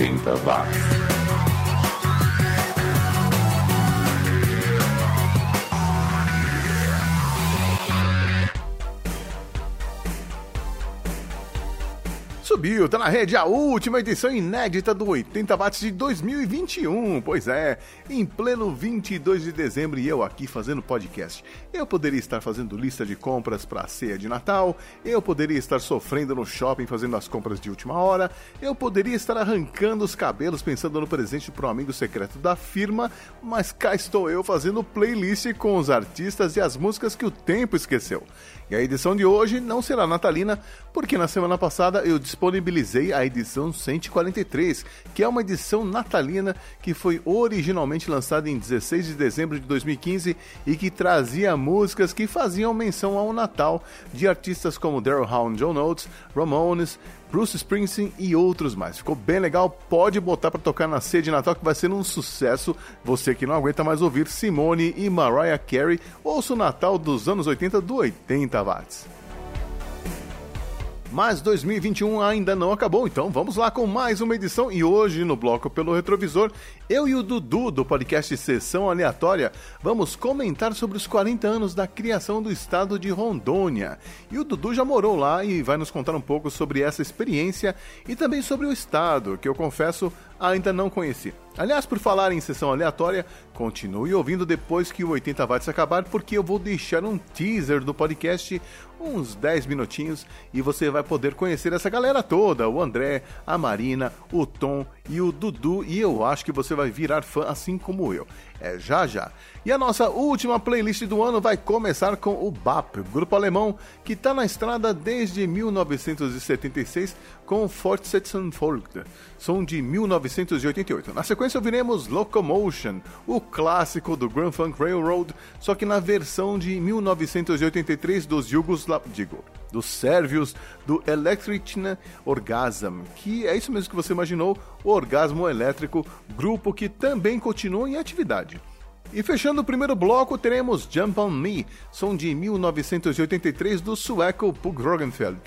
80 watts. Subiu, tá na rede a última edição inédita do 80 Watts de 2021. Pois é, em pleno 22 de dezembro e eu aqui fazendo podcast. Eu poderia estar fazendo lista de compras para a ceia de Natal, eu poderia estar sofrendo no shopping fazendo as compras de última hora, eu poderia estar arrancando os cabelos pensando no presente para um amigo secreto da firma, mas cá estou eu fazendo playlist com os artistas e as músicas que o tempo esqueceu. E a edição de hoje não será natalina, porque na semana passada eu disponibilizei a edição 143, que é uma edição natalina que foi originalmente lançada em 16 de dezembro de 2015 e que trazia músicas que faziam menção ao Natal de artistas como Daryl Hound John Oates, Ramones, Bruce Springsteen e outros mais. Ficou bem legal, pode botar para tocar na ceia de Natal que vai ser um sucesso. Você que não aguenta mais ouvir Simone e Mariah Carey, ouça o Natal dos anos 80 do 80 watts. Mas 2021 ainda não acabou, então vamos lá com mais uma edição. E hoje, no bloco pelo retrovisor, eu e o Dudu, do podcast Sessão Aleatória, vamos comentar sobre os 40 anos da criação do estado de Rondônia. E o Dudu já morou lá e vai nos contar um pouco sobre essa experiência e também sobre o estado, que eu confesso ainda não conheci. Aliás, por falar em sessão aleatória, continue ouvindo depois que o 80 watts acabar, porque eu vou deixar um teaser do podcast, uns 10 minutinhos, e você vai poder conhecer essa galera toda: o André, a Marina, o Tom e o Dudu, e eu acho que você vai virar fã assim como eu. É já já. E a nossa última playlist do ano vai começar com o BAP, grupo alemão que está na estrada desde 1976 com Fortsetzen folgt, som de 1988. Na sequência ouviremos Locomotion, o clássico do Grand Funk Railroad, só que na versão de 1983 dos Yugoslav... digo, dos sérvios do Electric Orgasm, que é isso mesmo que você imaginou, o orgasmo elétrico, grupo que também continua em atividade. E fechando o primeiro bloco, teremos Jump On Me, som de 1983 do sueco Pug Rogenfeld,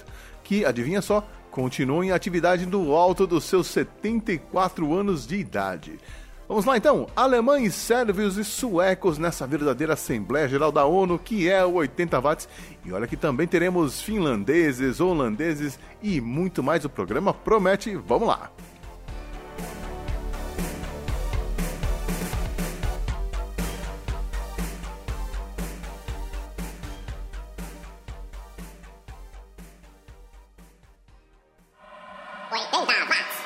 que, adivinha só, continua em atividade no alto dos seus 74 anos de idade. Vamos lá então, alemães, sérvios e suecos nessa verdadeira Assembleia Geral da ONU que é o 80 watts. E olha que também teremos finlandeses, holandeses e muito mais. O programa promete. Vamos lá! in the box.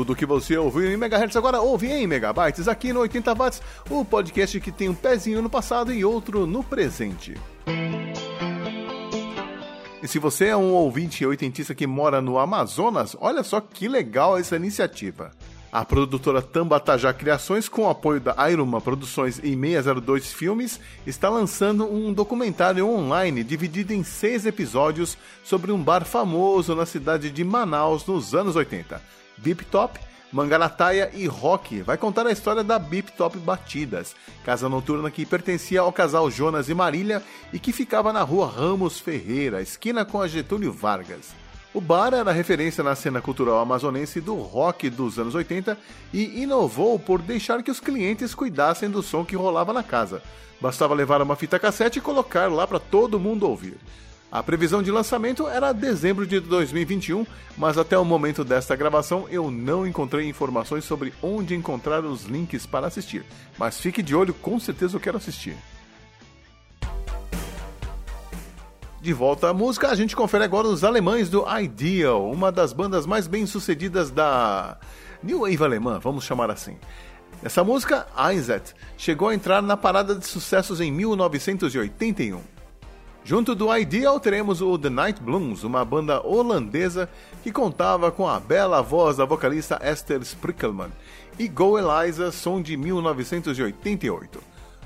Tudo que você ouviu em megahertz agora ouve em megabytes aqui no 80 watts, o podcast que tem um pezinho no passado e outro no presente. E se você é um ouvinte oitentista que mora no Amazonas, olha só que legal essa iniciativa. A produtora Tambatajá Criações, com o apoio da Iruma Produções e 602 Filmes, está lançando um documentário online dividido em seis episódios sobre um bar famoso na cidade de Manaus nos anos 80. Deep Top, Mangarataia e Rock vai contar a história da Bip Top Batidas, casa noturna que pertencia ao casal Jonas e Marília e que ficava na rua Ramos Ferreira, esquina com a Getúlio Vargas. O bar era referência na cena cultural amazonense do rock dos anos 80 e inovou por deixar que os clientes cuidassem do som que rolava na casa. Bastava levar uma fita cassete e colocar lá para todo mundo ouvir. A previsão de lançamento era dezembro de 2021, mas até o momento desta gravação eu não encontrei informações sobre onde encontrar os links para assistir. Mas fique de olho, com certeza eu quero assistir. De volta à música, a gente confere agora os alemães do Ideal, uma das bandas mais bem-sucedidas da New Wave alemã, vamos chamar assim. Essa música, Einzet, chegou a entrar na parada de sucessos em 1981. Junto do Ideal teremos o The Night Blooms, uma banda holandesa que contava com a bela voz da vocalista Esther Sprickelman, e Go Eliza, som de 1988.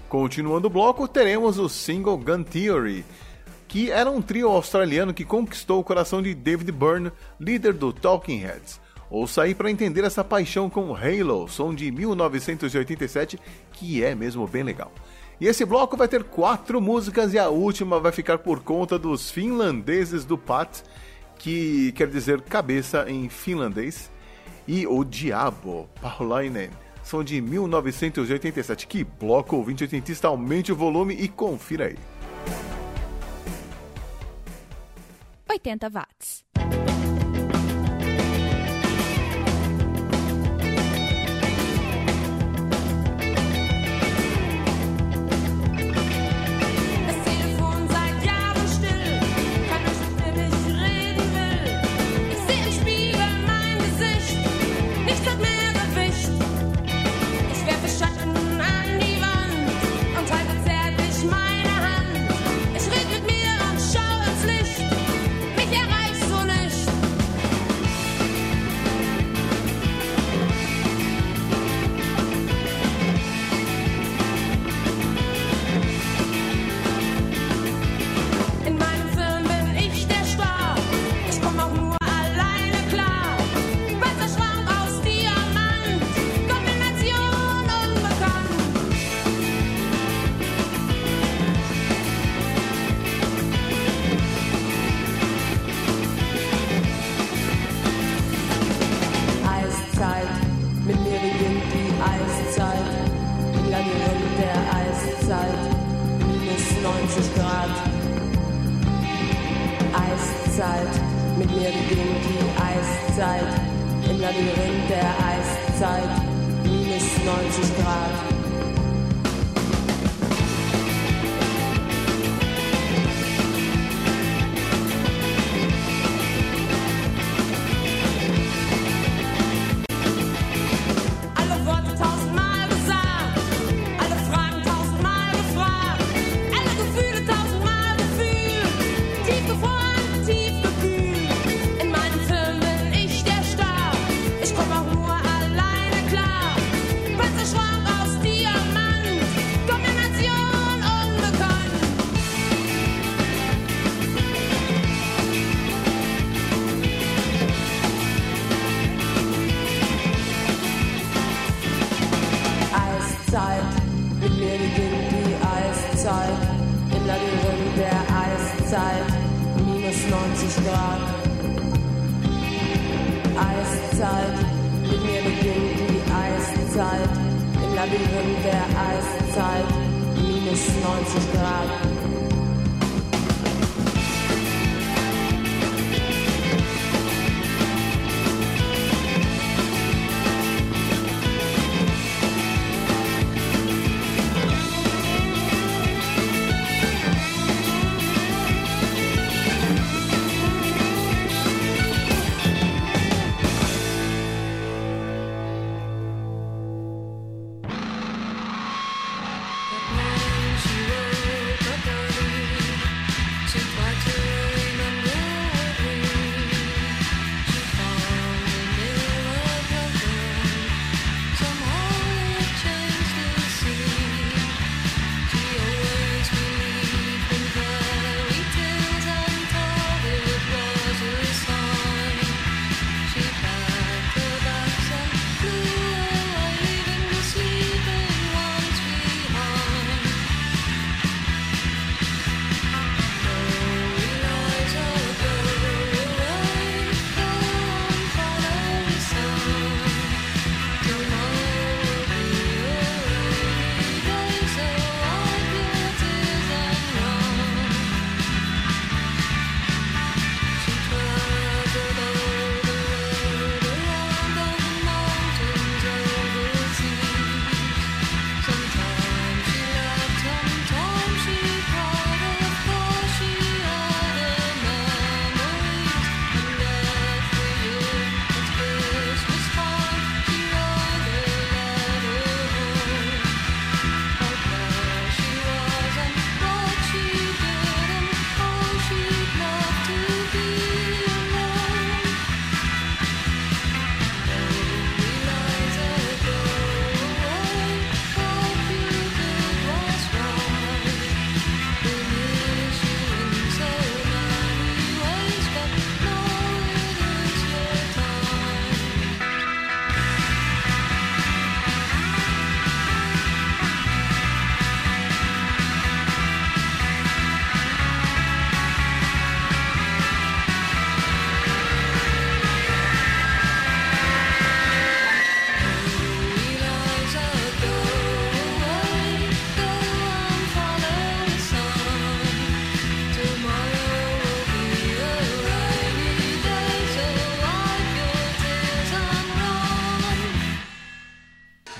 Continuando o bloco, teremos o single Gun Theory, que era um trio australiano que conquistou o coração de David Byrne, líder do Talking Heads. Ouça aí para entender essa paixão com Halo, som de 1987, que é mesmo bem legal. E esse bloco vai ter quatro músicas e a última vai ficar por conta dos finlandeses do Pat, que quer dizer cabeça em finlandês, e o Diabo, Paulainen, são de 1987. Que bloco ouvinte oitentista, aumente o volume e confira aí. 80 watts.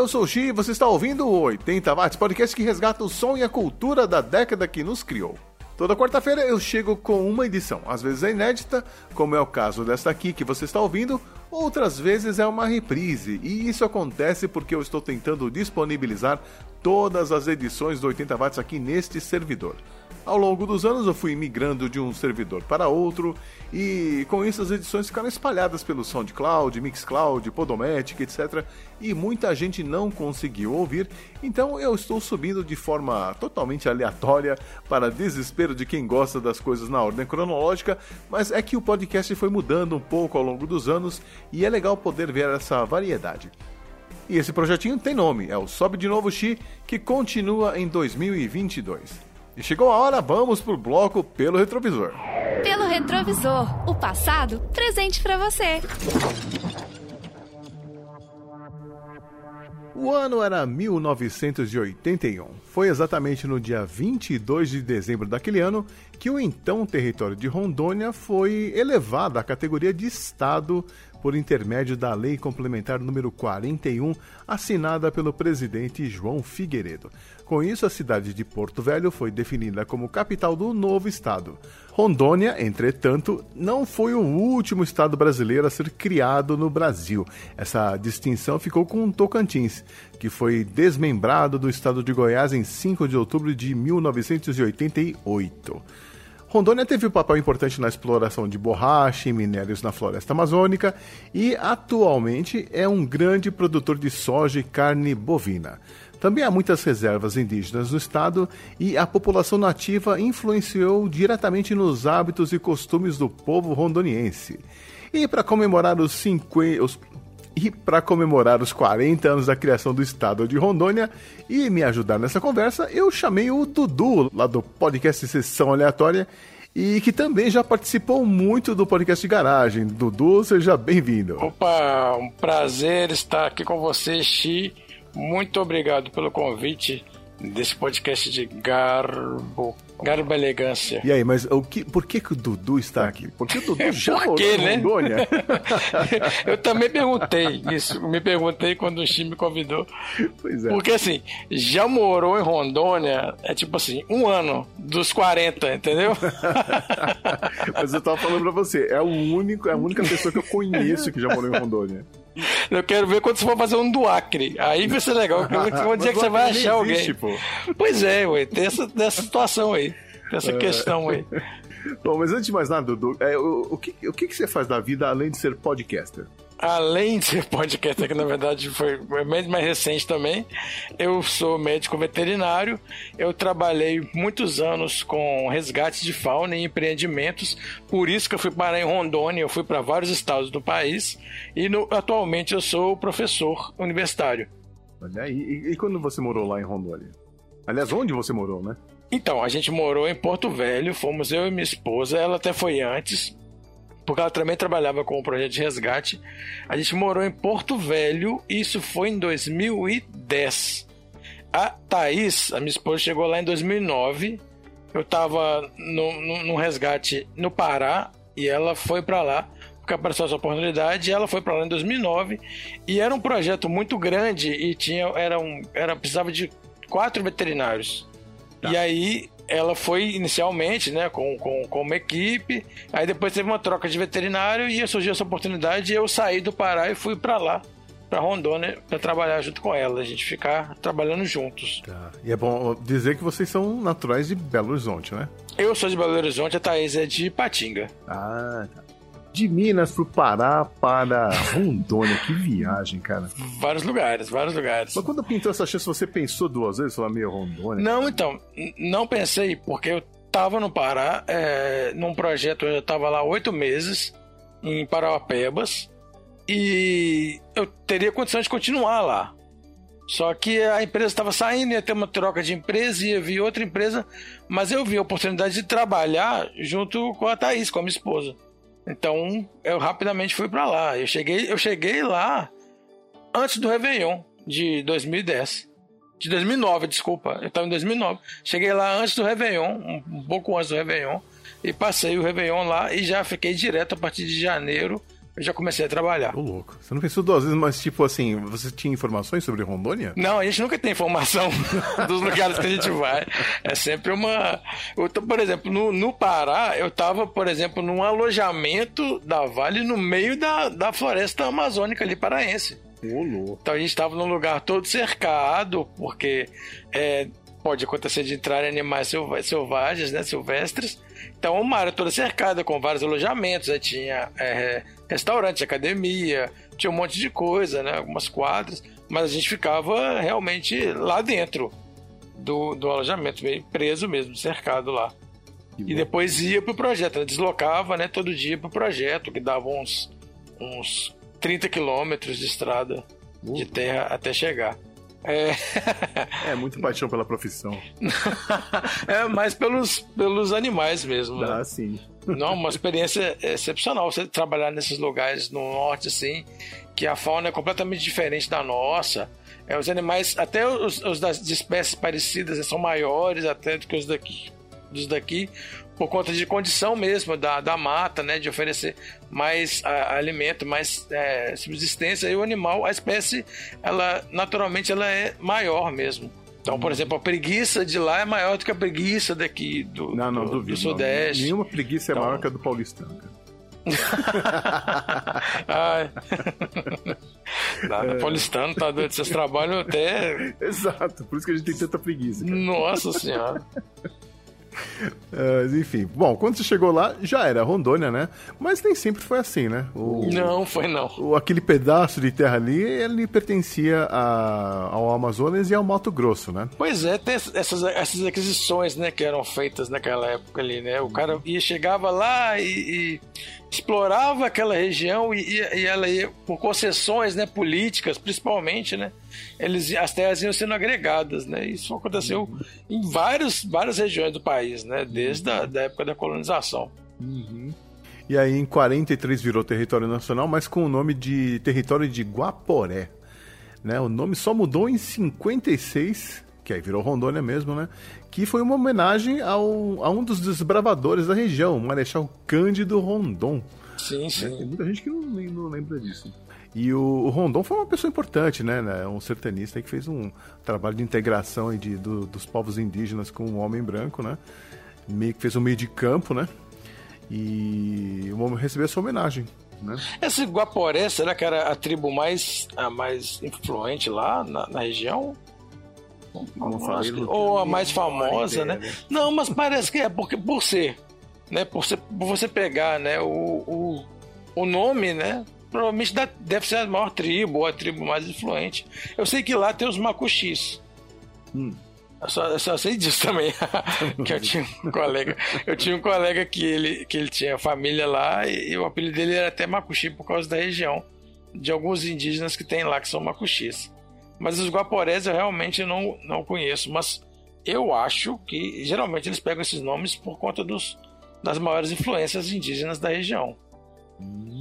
Eu sou o Xi e você está ouvindo o 80 Watts, podcast que resgata o som e a cultura da década que nos criou. Toda quarta-feira eu chego com uma edição, às vezes é inédita, como é o caso desta aqui que você está ouvindo, outras vezes é uma reprise, e isso acontece porque eu estou tentando disponibilizar todas as edições do 80 Watts aqui neste servidor. Ao longo dos anos eu fui migrando de um servidor para outro e com isso as edições ficaram espalhadas pelo SoundCloud, Mixcloud, Podomatic, etc. E muita gente não conseguiu ouvir, então eu estou subindo de forma totalmente aleatória para desespero de quem gosta das coisas na ordem cronológica, mas é que o podcast foi mudando um pouco ao longo dos anos e é legal poder ver essa variedade. E esse projetinho tem nome, é o Sobe de Novo Xi, que continua em 2022. E chegou a hora, vamos pro bloco pelo retrovisor. Pelo retrovisor, o passado presente pra você. O ano era 1981. Foi exatamente no dia 22 de dezembro daquele ano que o então território de Rondônia foi elevado à categoria de Estado por intermédio da Lei Complementar número 41, assinada pelo presidente João Figueiredo. Com isso, a cidade de Porto Velho foi definida como capital do novo estado. Rondônia, entretanto, não foi o último estado brasileiro a ser criado no Brasil. Essa distinção ficou com Tocantins, que foi desmembrado do estado de Goiás em 5 de outubro de 1988. Rondônia teve um papel importante na exploração de borracha e minérios na floresta amazônica e atualmente é um grande produtor de soja e carne bovina. Também há muitas reservas indígenas no estado e a população nativa influenciou diretamente nos hábitos e costumes do povo rondoniense. E para comemorar os 50, os e para comemorar os 40 anos da criação do estado de Rondônia e me ajudar nessa conversa, eu chamei o Dudu, lá do podcast Sessão Aleatória, e que também já participou muito do podcast de garagem. Dudu, seja bem-vindo. Opa, um prazer estar aqui com você, Xi. Muito obrigado pelo convite desse podcast de Garbo. Garbo Elegância. E aí, mas o que, por que, que o Dudu está aqui? Porque o Dudu já Por quê, em né? Rondônia. Eu também perguntei isso. Me perguntei quando o Xi me convidou. pois é. Porque assim, já morou em Rondônia, é tipo assim, um ano dos 40, entendeu? Mas eu tava falando pra você, é, o único, é a única pessoa que eu conheço que já morou em Rondônia. Eu quero ver quando você for fazer um do Acre. Aí vai ser legal. vou dizer que você vai achar alguém. existe. Pois é, ué, tem essa, situação aí. Tem essa questão aí. Bom, mas antes de mais nada, Dudu, é, o, o que, o que, que você faz da vida além de ser podcaster? Além de ser podcast, que na verdade foi mais recente também, eu sou médico veterinário. Eu trabalhei muitos anos com resgate de fauna e empreendimentos, por isso que eu fui parar em Rondônia, eu fui para vários estados do país e no- atualmente eu sou professor universitário. Olha aí, e, e quando você morou lá em Rondônia? Aliás, onde você morou, né? Então, a gente morou em Porto Velho, fomos eu e minha esposa, ela até foi antes, porque ela também trabalhava com o projeto de resgate. A gente morou em Porto Velho, isso foi em 2010. A Thaís, a minha esposa, chegou lá em 2009. Eu estava num resgate no Pará e ela foi para lá porque apareceu essa oportunidade. E ela foi para lá em 2009 e era um projeto muito grande e tinha era um era precisava de quatro veterinários. E aí ela foi inicialmente, né, com, com, com uma equipe, aí depois teve uma troca de veterinário e surgiu essa oportunidade e eu saí do Pará e fui para lá, para Rondônia, para trabalhar junto com ela, a gente ficar trabalhando juntos. Tá. E é bom dizer que vocês são naturais de Belo Horizonte, né? Eu sou de Belo Horizonte, a Thaís é de Patinga. Ah, tá. De Minas pro Pará para Rondônia. Que viagem, cara. Vários lugares, vários lugares. Mas quando pintou essa chance, você pensou duas vezes? Falar meio Rondônia? Não, então, n- não pensei, porque eu tava no Pará, é, num projeto, eu tava lá oito meses, em Parauapebas, e eu teria condição de continuar lá. Só que a empresa estava saindo, ia ter uma troca de empresa, ia vir outra empresa, mas eu vi a oportunidade de trabalhar junto com a Thaís, com a minha esposa. Então eu rapidamente fui para lá. Eu cheguei, eu cheguei lá antes do Réveillon de 2010. De 2009, desculpa. Eu estava em 2009. Cheguei lá antes do Réveillon, um, pouco antes do Réveillon, e passei o Réveillon lá e já fiquei direto a partir de janeiro. Eu já comecei a trabalhar. Ô, louco. Você não pensou duas vezes, mas tipo assim, você tinha informações sobre Rondônia? Não, a gente nunca tem informação dos lugares que a gente vai. É sempre uma. Eu tô, por exemplo, no, no Pará, eu tava, por exemplo, num alojamento da Vale no meio da, da floresta amazônica ali paraense. Ô, louco. Então a gente estava num lugar todo cercado, porque é, pode acontecer de entrar animais selva- selvagens, né, silvestres. Então uma área toda cercada com vários alojamentos, aí tinha é, restaurante, academia, tinha um monte de coisa, né, algumas quadras, mas a gente ficava realmente lá dentro do, do alojamento, meio preso mesmo, cercado lá. E depois ia pro projeto, ela deslocava, né, todo dia pro projeto, que dava uns, uns 30 quilômetros de estrada de terra até chegar. É, É muito paixão pela profissão. é mais pelos, pelos animais mesmo. né? Ah, sim. Não, uma experiência excepcional você trabalhar nesses lugares no norte, assim, que a fauna é completamente diferente da nossa. É, os animais, até os, os das de espécies parecidas, né, são maiores até do que os daqui, dos daqui, por conta de condição mesmo da, da mata, né, de oferecer mais a- alimento, mais é, subsistência. E o animal, a espécie, ela naturalmente ela é maior mesmo. Então, por exemplo, a preguiça de lá é maior do que a preguiça daqui do, Não, não, do, duvido. do não. Sudeste. Nenhuma preguiça é Então- maior que a do paulistano, cara. Ai. Nada, paulistano tá doido. Vocês trabalham até. Exato, por isso que a gente tem tanta preguiça. cara. Nossa senhora. Ah, enfim, bom, quando você chegou lá, já era Rondônia, né? Mas nem sempre foi assim, né? O, Não, foi não. o- aquele pedaço de terra ali, ele pertencia a- ao Amazonas e ao Mato Grosso, né? Pois é, tem essas, essas aquisições, né, que eram feitas naquela época ali, né? O cara ia, chegava lá e, e explorava aquela região e, ia- e ela ia, por concessões, né, políticas, principalmente, né? Eles, as terras iam sendo agregadas, né? Isso aconteceu em vários, várias regiões do país, né? Desde a da época da colonização. E aí em 43 virou território nacional, mas com o nome de território de Guaporé. Né? O nome só mudou em 56, que aí virou Rondônia mesmo, né? Que foi uma homenagem ao, a um dos desbravadores da região, o Marechal Cândido Rondon. Sim, Tem sim. muita gente que não, não lembra disso. E o, o Rondon foi uma pessoa importante, né? né? Um sertanista aí que fez um trabalho de integração aí de, do- dos povos indígenas com o homem branco, né? Meio que fez um meio de campo, né? E o homem recebeu essa homenagem, né? Esse Guaporé, será que era a tribo mais, a mais influente lá na, na região? Como eu falei, não Ou a mais famosa, ideia, né? Não, mas parece que é porque por ser, né? Por, ser, por você pegar, né? O, o, o nome, né? Provavelmente dá- deve ser a maior tribo, ou a tribo mais influente. Eu sei que lá tem os macuxis. Hum. Eu só, eu só sei disso também. que eu tinha um colega. Eu tinha um colega que ele, que ele tinha família lá e, e o apelido dele era até Macuxi por causa da região. De alguns indígenas que tem lá que são Macuxis. Mas os Guaporés eu realmente não, não conheço. Mas eu acho que geralmente eles pegam esses nomes por conta dos, das maiores influências indígenas da região. Hum,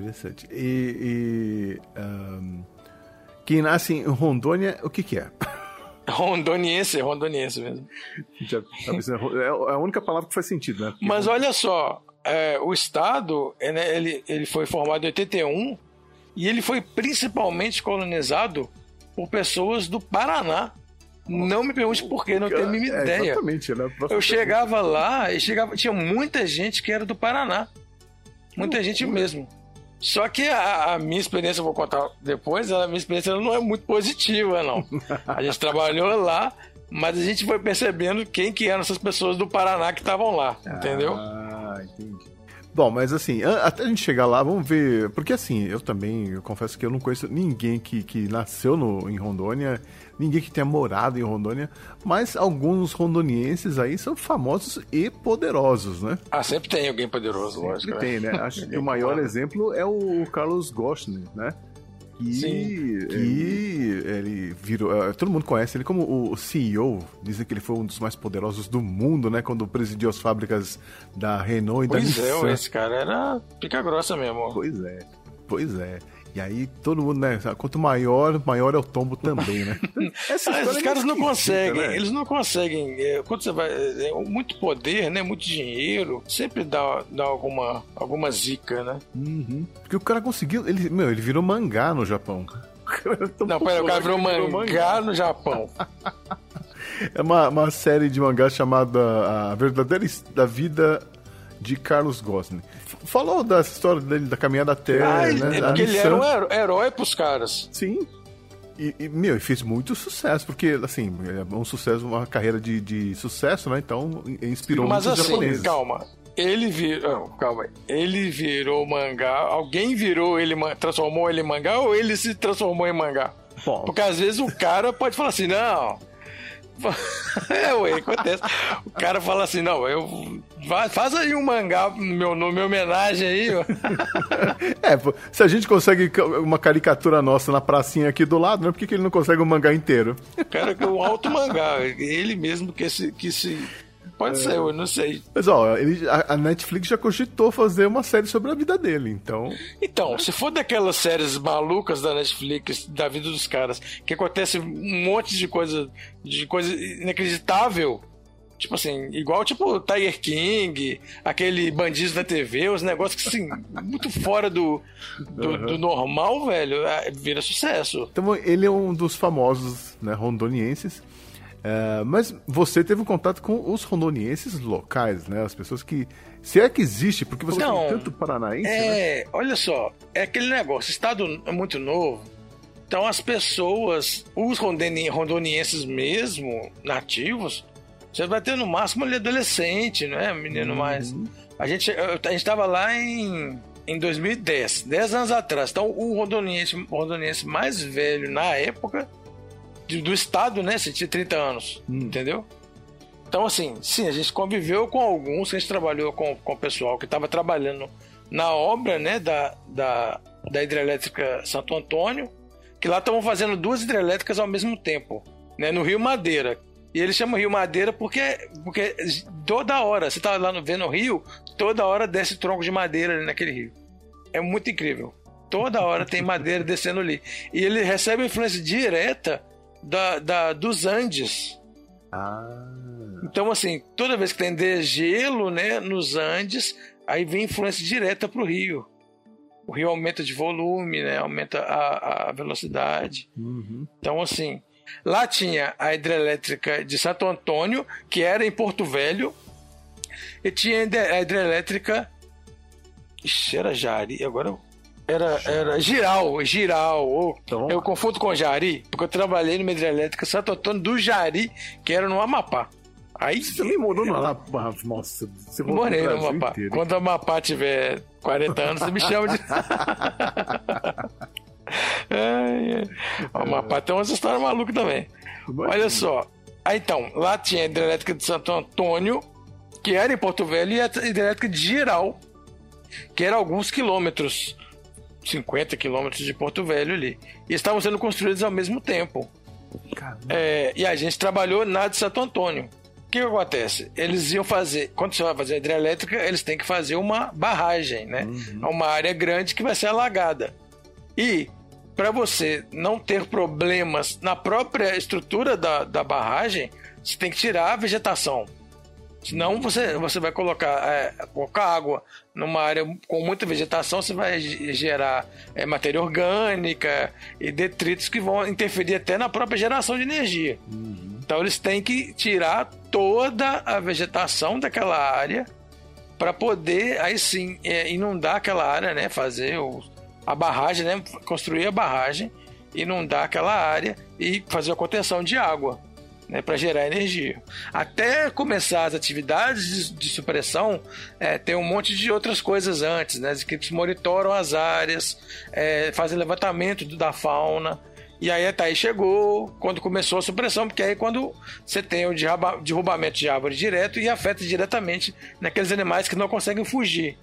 interessante. E, e, ahn, quem nasce em Rondônia, o que que é? Rondoniense, rondoniense mesmo. Já tá pensando, É a única palavra que faz sentido, né? Porque Mas olha só, é, o Estado, é, ele, ele foi formado em 81 e ele foi principalmente colonizado por pessoas do Paraná. Não me pergunte por quê, não tenho a mínima É, ideia. Exatamente, né? Eu chegava lá e chegava, tinha muita gente que era do Paraná. Muita gente mesmo. Só que a, a minha experiência, eu vou contar depois, a minha experiência não é muito positiva, não. A gente trabalhou lá, mas a gente foi percebendo quem que eram essas pessoas do Paraná que estavam lá, entendeu? Ah, entendi. Bom, mas assim, até a gente chegar lá, vamos ver. Porque assim, eu também, eu confesso que eu não conheço ninguém que, que nasceu no, em Rondônia, ninguém que tenha morado em Rondônia, mas alguns rondonienses aí são famosos e poderosos, né? Ah, sempre tem alguém poderoso, lógico. Sempre né? tem, né? Acho que o maior exemplo é o Carlos Gostner, né? Que, Sim. que ele virou. eh, Todo mundo conhece ele como o CEO. Dizem que ele foi um dos mais poderosos do mundo, né? Quando presidiu as fábricas da Renault e da Pois é, Nissan. esse cara era pica grossa mesmo. Pois é, pois é. E aí todo mundo, né? Quanto maior, maior é o tombo também, né? Essa Ah, esses é caras não conseguem, né? eles não conseguem. é, quando você vai. é, muito poder, né? Muito dinheiro, sempre dá, dá alguma, alguma zica, né? Uhum. Porque o cara conseguiu. Ele, meu, ele virou mangá no Japão. Tão Não, pera, o cara virou ele mangá no Japão. É uma, uma série de mangá chamada A Verdadeira da Vida de Carlos Gosling. Falou da história dele, da caminhada até. Ah, né, é porque ele era um heró- herói pros caras. Sim. E, e, meu, e fez muito sucesso, porque, assim, é um sucesso, uma carreira de, de sucesso, né? Então, inspirou Mas muitos assim, japoneses. calma. Ele virou. Calma aí. Ele virou mangá. Alguém virou ele, transformou ele em mangá ou ele se transformou em mangá? Bom, Porque às vezes o cara pode falar assim, não. É, ué, acontece. O cara fala assim, não, eu. Faz aí um mangá no meu, no meu homenagem aí, ó. é, se a gente consegue uma caricatura nossa na pracinha aqui do lado, né? Por que, que ele não consegue um mangá inteiro? O cara que é um alto mangá. Ele mesmo que se. Que se pode ser, eu não sei. Mas, ó, ele, a, a Netflix já cogitou fazer uma série sobre a vida dele, então... Então, se for daquelas séries malucas da Netflix, da vida dos caras, que acontece um monte de coisa, de coisa inacreditável, tipo assim, igual tipo Tiger King, aquele bandido da TV, os negócios que assim, muito fora do, do, do normal, velho, é, vira sucesso. Então ele é um dos famosos né, rondonienses. É, mas você teve um contato com os rondonienses locais, né? As pessoas que. Se é que existe, porque você Não. tem tanto paranaense, né? É, olha só, é aquele negócio, o estado é muito novo, então as pessoas, os rondoni- rondonienses mesmo, nativos, Você vai ter no máximo ali adolescente, né? Menino mais. A gente, a gente tava lá em, em 2010, 10 anos atrás. Então, o rondoniense, o rondoniense mais velho na época do estado, né? Você tinha 30 anos, entendeu? Então, assim, sim, a gente conviveu com alguns, a gente trabalhou com, com o pessoal que estava trabalhando na obra, né, da, da, da hidrelétrica Santo Antônio, que lá estavam fazendo duas hidrelétricas ao mesmo tempo, né, no Rio Madeira. E eles chamam Rio Madeira porque, porque toda hora, você tá lá no, vendo o rio, toda hora desce tronco de madeira ali naquele rio. É muito incrível. Toda hora tem madeira descendo ali. E ele recebe influência direta da, da, dos Andes. Ah. Então, assim, toda vez que tem degelo né, nos Andes, aí vem influência direta para o rio. O rio aumenta de volume, né, aumenta a, a velocidade. Uhum. Então, assim, lá tinha a hidrelétrica de Santo Antônio, que era em Porto Velho, e tinha a hidre- a hidrelétrica. Ixi, era Jari, agora. eu- Era, era Giral, Giral. ô, Então- Eu confundo com Jari, porque eu trabalhei numa hidrelétrica Santo Antônio do Jari, que era no Amapá. Aí Você também morou no Amapá. Nossa, você morei no Amapá. inteiro. Quando o Amapá tiver 40 anos, você me chama de. Ai, ai. O Amapá tem umas histórias malucas também. Imagina. Olha só. Aí então, lá tinha a hidrelétrica de Santo Antônio, que era em Porto Velho, e a hidrelétrica de Giral, que era alguns quilômetros, 50 quilômetros de Porto Velho ali. E estavam sendo construídos ao mesmo tempo. É, e a gente trabalhou na de Santo Antônio. O que, que acontece? Eles iam fazer, quando você vai fazer a hidrelétrica, eles têm que fazer uma barragem, né? É uma área grande que vai ser alagada. E para você não ter problemas na própria estrutura da, da barragem, você tem que tirar a vegetação. Senão você, você vai colocar, é, colocar água numa área com muita vegetação, você vai ge- gerar é, matéria orgânica e detritos que vão interferir até na própria geração de energia. Então eles têm que tirar toda a vegetação daquela área para poder aí sim é, inundar aquela área, né? Fazer o, a barragem, né? Construir a barragem, inundar aquela área e fazer a contenção de água, né? Para gerar energia. Até começar as atividades de, de supressão, é, tem um monte de outras coisas antes, né? As equipes monitoram as áreas, é, fazem levantamento da fauna. E aí até aí chegou quando começou a supressão, porque aí quando você tem o derruba- derrubamento de árvore direto e afeta diretamente naqueles animais que não conseguem fugir,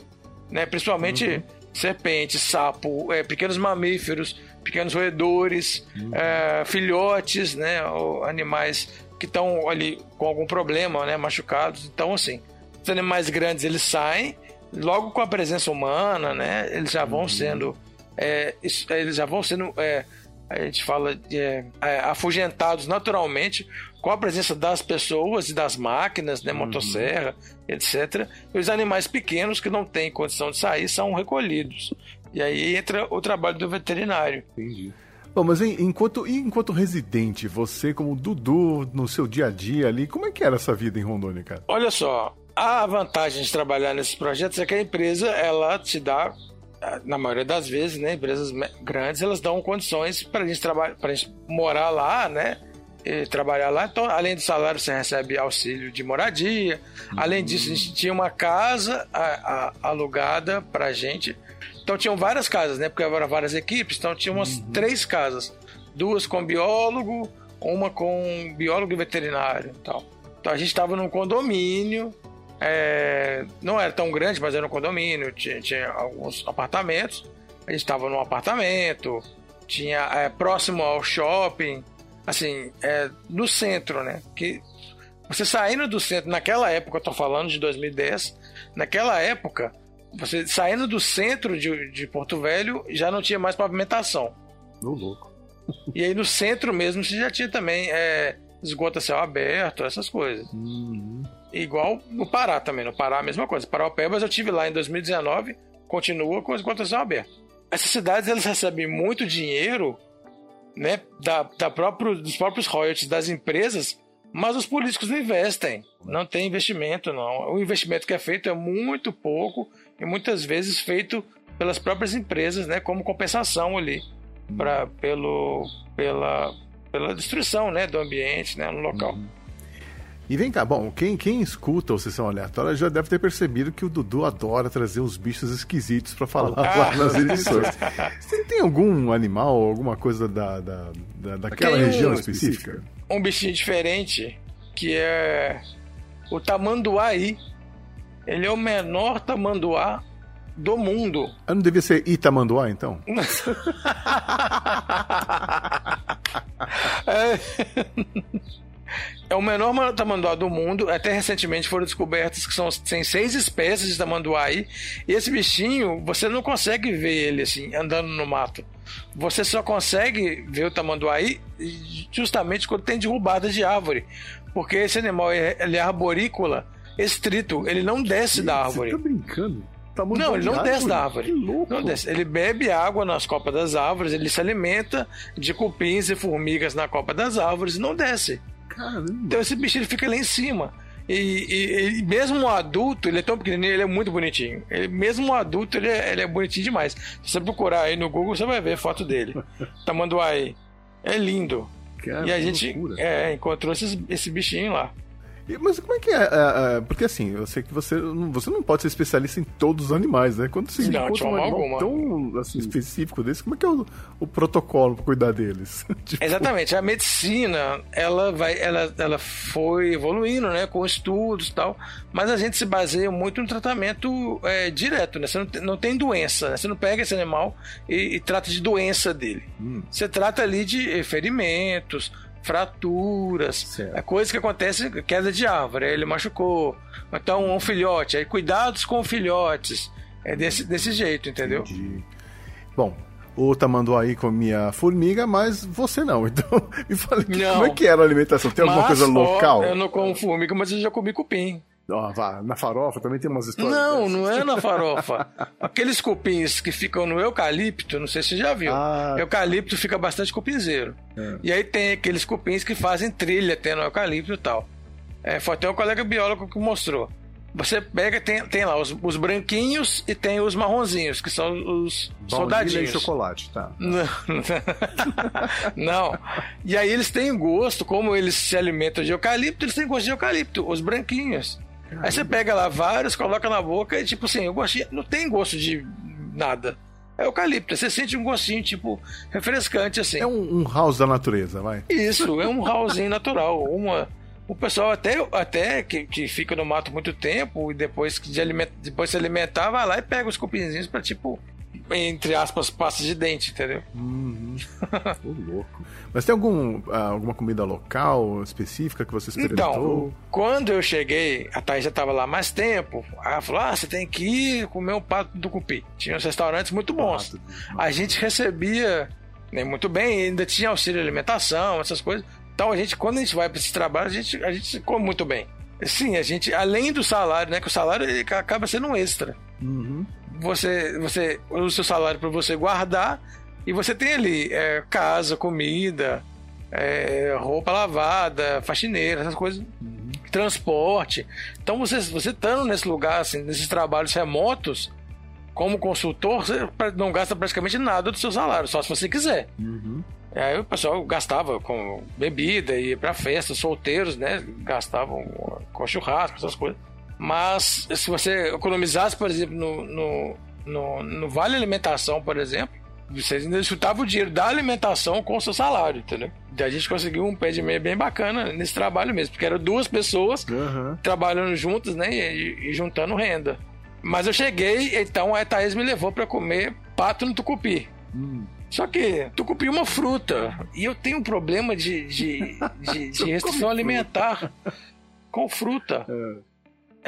né? Principalmente serpentes, sapo, é, pequenos mamíferos, pequenos roedores, é, filhotes, né? Ou animais que estão ali com algum problema, né? Machucados. Então assim, os animais grandes eles saem logo com a presença humana, né? Eles já vão sendo é, eles já vão sendo é, a gente fala de é, afugentados naturalmente com a presença das pessoas e das máquinas, né, motosserra, etc. E os animais pequenos que não têm condição de sair são recolhidos. E aí entra o trabalho do veterinário. Entendi. Bom, mas enquanto, enquanto residente, você como Dudu, no seu dia a dia ali, como é que era essa vida em Rondônia, cara? Olha só, a vantagem de trabalhar nesses projetos é que a empresa ela te dá, na maioria das vezes, né, empresas grandes elas dão condições para a gente trabalhar, para gente morar lá, né, e trabalhar lá. Então, além do salário, você recebe auxílio de moradia. Além disso, a gente tinha uma casa a- a- alugada para gente. Então tinham várias casas, né? Porque eram várias equipes, então tinha umas três casas. Duas com biólogo, uma com biólogo e veterinário e tal. Então a gente estava num condomínio, é, não era tão grande, mas era um condomínio, tinha, tinha alguns apartamentos. A gente estava num apartamento, tinha é, próximo ao shopping, assim, é, no centro, né? Que você saindo do centro, naquela época, eu tô falando de 2010, naquela época, você saindo do centro de, de Porto Velho já não tinha mais pavimentação. Ô, louco. E aí no centro mesmo você já tinha também é, esgoto a céu aberto, essas coisas. Uhum. Igual no Pará também. No Pará a mesma coisa. Paraupebas eu tive lá em 2019, continua com esgoto a céu aberto. Essas cidades elas recebem muito dinheiro né, da, da próprio, dos próprios royalties das empresas, mas os políticos não investem. Não tem investimento, não. O investimento que é feito é muito pouco e muitas vezes feito pelas próprias empresas, né, como compensação ali pra, pelo, pela, pela destruição né, do ambiente né, no local. E vem cá, bom, quem, quem escuta o Sessão Aleatória já deve ter percebido que o Dudu adora trazer uns bichos esquisitos pra falar lá nas edições. Você tem algum animal, alguma coisa da, da, da- daquela Tem um região específica? Um bichinho diferente, que é o tamanduaí. Ele é o menor tamanduá do mundo. Ah, não devia ser Itamanduá, então? É o menor tamanduá do mundo. Até recentemente foram descobertas que são tem seis espécies de tamanduaí. E esse bichinho, você não consegue ver ele assim, andando no mato. Você só consegue ver o tamanduaí justamente quando tem derrubada de árvore. Porque esse animal é- ele é arborícola estrito. Ele não desce da árvore. Você tá brincando? Tamanduá Não, ele não de desce da árvore. Que louco. Não desce. Ele bebe água nas copas das árvores, ele se alimenta de cupins e formigas na copa das árvores e não desce. Caramba. Então esse bicho ele fica lá em cima. E, e- e mesmo um adulto, ele é tão pequenininho, ele é muito bonitinho. Ele, mesmo um adulto, ele é, ele é bonitinho demais. Se você procurar aí no Google, você vai ver foto dele. Tamanduaí. É lindo. Cara, e a gente loucura. é, encontrou esses- esse bichinho lá. Mas como é que é? é, é, Porque assim, eu sei que você não, você não pode ser especialista em todos os animais, né? Quando você Não, encontra um animal alguma. tão assim, específico desse, como é que é o, o protocolo pra cuidar deles? Tipo, Exatamente, a medicina ela vai, ela, ela foi evoluindo, né, com estudos e tal, mas a gente se baseia muito no tratamento é, direto, né? Você não tem, não tem doença, né? Você não pega esse animal e, e trata de doença dele. Hum. Você trata ali de ferimentos, fraturas, Certo. é coisa que acontece, queda de árvore, ele machucou, então um filhote, aí cuidados com filhotes, é desse, desse jeito, entendeu? Entendi. Bom, o tamanduaí comia formiga, mas você não. Então, me fala, Não. como é que era a alimentação? Tem alguma Mas, coisa ó, local? eu não como formiga, mas eu já comi cupim. Ó, vá, na farofa também tem umas histórias Não, dessas. não é na farofa. Aqueles cupins que ficam no eucalipto, não sei se você já viu. Ah. Eucalipto fica bastante cupinzeiro. É. E aí tem aqueles cupins que fazem trilha até no eucalipto e tal. É, foi até um colega biólogo que mostrou. Você pega, tem, tem lá os, os branquinhos e tem os marronzinhos, que são os Baunilha e soldadinhos. chocolate, tá. Não. Não. E aí eles têm gosto, como eles se alimentam de eucalipto, eles têm gosto de eucalipto, os branquinhos. Aí você pega lá vários, coloca na boca e tipo assim, o gostinho não tem gosto de nada. É eucalipto, você sente um gostinho tipo refrescante assim. É um, um house da natureza, vai. Isso, é um rauzinho natural. Uma, o pessoal até, até que, que fica no mato muito tempo e depois que de aliment, depois se alimentar, vai lá e pega os cupinzinhos pra tipo, entre aspas, pasta de dente, entendeu? Ô, louco. Mas tem algum, ah, alguma comida local específica que você experimentou? Então, quando eu cheguei, a Thaís já estava lá mais tempo. Ela falou: Ah, você tem que ir comer um pato do cupi. Tinha uns restaurantes muito bons. Pato. A gente recebia né, muito bem, ainda tinha auxílio alimentação, essas coisas. Então a gente, quando a gente vai para esse trabalho, a gente, a gente come muito bem. Sim, a gente, além do salário, né? Que o salário acaba sendo um extra. Uhum. Você, você usa o seu salário para você guardar e você tem ali é, casa, comida, é, roupa ravada, faxineira, essas coisas, transporte. Então você, você estando nesse lugar, assim, nesses trabalhos remotos, como consultor, você não gasta praticamente nada do seu salário, só se você quiser. Uhum. Aí o pessoal gastava com bebida, ia pra festa, solteiros, né? Gastavam com churrasco, essas coisas. Mas se você economizasse, por exemplo, no, no, no, no Vale Alimentação, por exemplo, você ainda chutava o dinheiro da alimentação com o seu salário, entendeu? A gente conseguiu um pé de meia bem bacana nesse trabalho mesmo, porque eram duas pessoas Aham. trabalhando juntas, né? E, e juntando renda. Mas eu cheguei, então a Thaís me levou pra comer pato no tucupi. Hum. Só que tucupi é uma fruta. E eu tenho um problema de, de, de, de restrição alimentar com fruta. É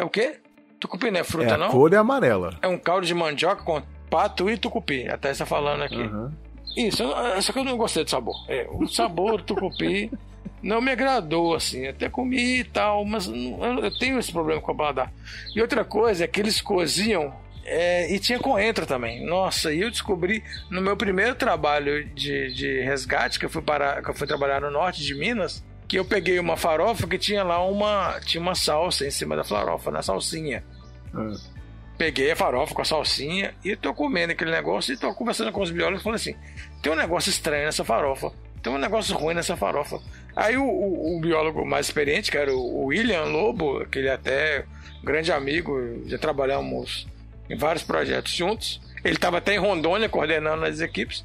o quê? Tucupi não é É, fruta, a não? cor é amarela. É um caldo de mandioca com pato e tucupi. Até está falando aqui. Aham. Isso, só que eu não gostei do sabor. É, o sabor do tucupi não me agradou, assim. Até comi e tal, mas não- eu, tenho esse problema com o paladar. E outra coisa é que eles coziam é, e tinha coentro também. Nossa, e eu descobri no meu primeiro trabalho de, de resgate, que eu, fui parar, que eu fui trabalhar no norte de Minas, que eu peguei uma farofa que tinha lá uma, tinha uma salsa em cima da farofa, na salsinha. Ah. Peguei a farofa com a salsinha e tô comendo aquele negócio e tô conversando com os biólogos e falei assim: tem um negócio estranho nessa farofa. Tem um negócio ruim nessa farofa. Aí o, o- o biólogo mais experiente, que era o o William Lobo, que ele é até grande amigo, já trabalhamos em vários projetos juntos. Ele estava até em Rondônia coordenando as equipes.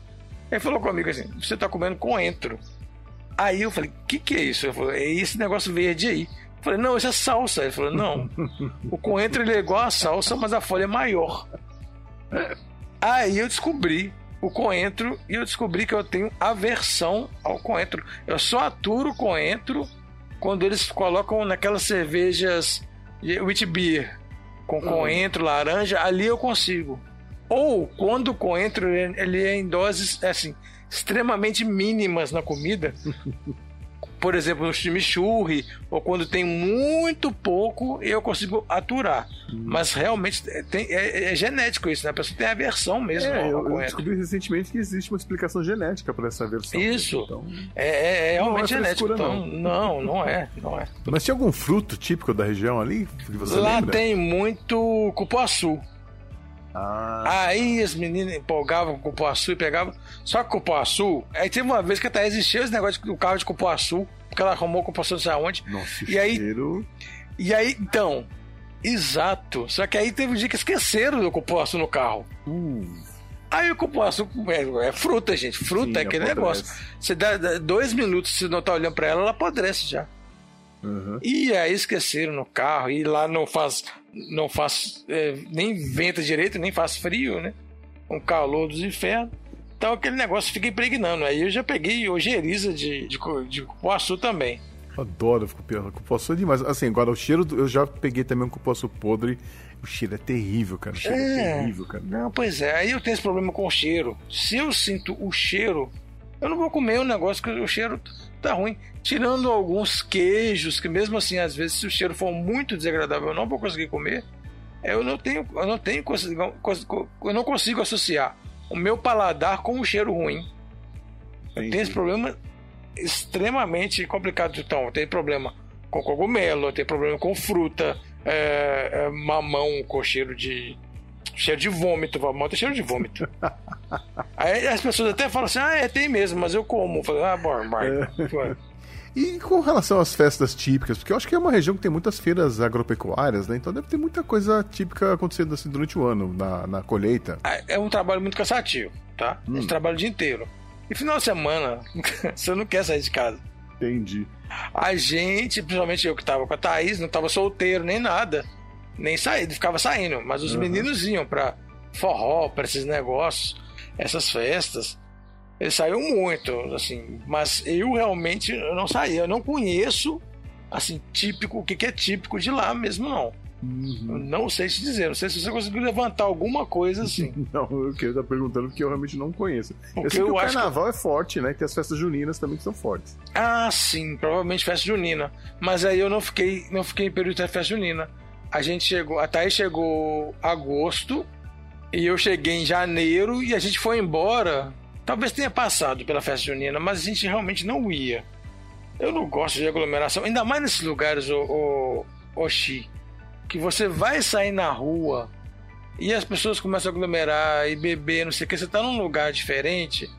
Ele falou comigo assim: você está comendo coentro. Aí eu falei: o que, que é isso? Ele falou: é esse negócio verde aí. Eu falei: não, isso é salsa. Ele falou: não, o coentro ele é igual a salsa, mas a folha é maior. Aí eu descobri o coentro e eu descobri que eu tenho aversão ao coentro. Eu só aturo coentro quando eles colocam naquelas cervejas de wheat beer com coentro, laranja, ali eu consigo. Ou quando o coentro ele ele é em doses assim extremamente mínimas na comida. Por exemplo, no chimichurri, ou quando tem muito pouco, eu consigo aturar. Mas realmente é- tem- é, é genético isso, né? A pessoa tem aversão mesmo É, eu, eu descobri recentemente que existe uma explicação genética para essa versão. Isso. Então, É, é- é realmente Não é genético. Então, não, não é, não é. Mas tinha algum fruto típico da região ali que você Lá lembra? tem muito cupuaçu. Ah, Aí as meninas empolgavam com cupuaçu e pegavam. Só que cupuaçu. Aí teve uma vez que até existiu esse negócio do carro de cupuaçu, porque ela arrumou cupuaçu não sei aonde. nossa, E aí- cheiro... E aí, então. Exato. Só que aí teve um dia que esqueceram do cupuaçu no carro. Uh, Aí o cupuaçu é, é fruta, gente. Fruta Sim, é aquele apodrece. negócio. Você dá, dá dois minutos, se não tá olhando pra ela, ela apodrece já. uhum. E aí esqueceram no carro, e lá não faz, não faz é, nem venta direito, nem faz frio, né? Um calor dos infernos. Então aquele negócio fica impregnando. Aí eu já peguei ojeriza de, de, de cupuaçu também. Adoro cupuaçu. Demais. Assim, agora o cheiro, do- eu já peguei também um cupuaçu podre. O cheiro é terrível, cara. O cheiro é, É. terrível, cara. Não, pois é, aí eu tenho esse problema com o cheiro. Se eu sinto o cheiro, eu não vou comer o negócio que o cheiro tá ruim. Tirando alguns queijos, que mesmo assim, às vezes, se o cheiro for muito desagradável, eu não vou conseguir comer. Eu não tenho, eu não tenho, eu não consigo associar o meu paladar com o cheiro ruim. Eu tenho esse problema extremamente complicado. Então, eu tenho problema com cogumelo, eu tenho problema com fruta, é, é, mamão com cheiro de. Cheiro de vômito. Tem cheiro de vômito. Aí as pessoas até falam assim: ah, é, tem mesmo, mas eu como. Eu falo, ah, bom, bom. E com relação às festas típicas, porque eu acho que é uma região que tem muitas feiras agropecuárias, né? Então deve ter muita coisa típica acontecendo assim durante o ano, na, na colheita. É um trabalho muito cansativo, tá? A gente trabalha o dia inteiro. E final de semana, você não quer sair de casa. Entendi. A gente, principalmente eu que tava com a Thaís, não tava solteiro nem nada. Nem saído, ficava saindo. Mas os meninos iam pra forró, pra esses negócios, essas festas. Eles saíam muito, assim. Mas eu realmente eu não saía. Eu não conheço, assim, típico, o que, que é típico de lá mesmo, não. Eu não sei te dizer. Não sei se você conseguiu levantar alguma coisa assim. Não, eu queria estar perguntando porque eu realmente não conheço. eu Porque sei que eu o acho que- carnaval é forte, né? Tem as festas juninas também que são fortes. Ah, sim, provavelmente festa junina. Mas aí eu não fiquei, não fiquei em período de festa junina. A gente chegou, a Thaís chegou agosto e eu cheguei em janeiro e a gente foi embora. Talvez tenha passado pela festa junina, mas a gente realmente não ia. Eu não gosto de aglomeração, ainda mais nesses lugares, o, o, Oxi, que você vai sair na rua e as pessoas começam a aglomerar e beber, não sei o que, você tá num lugar diferente.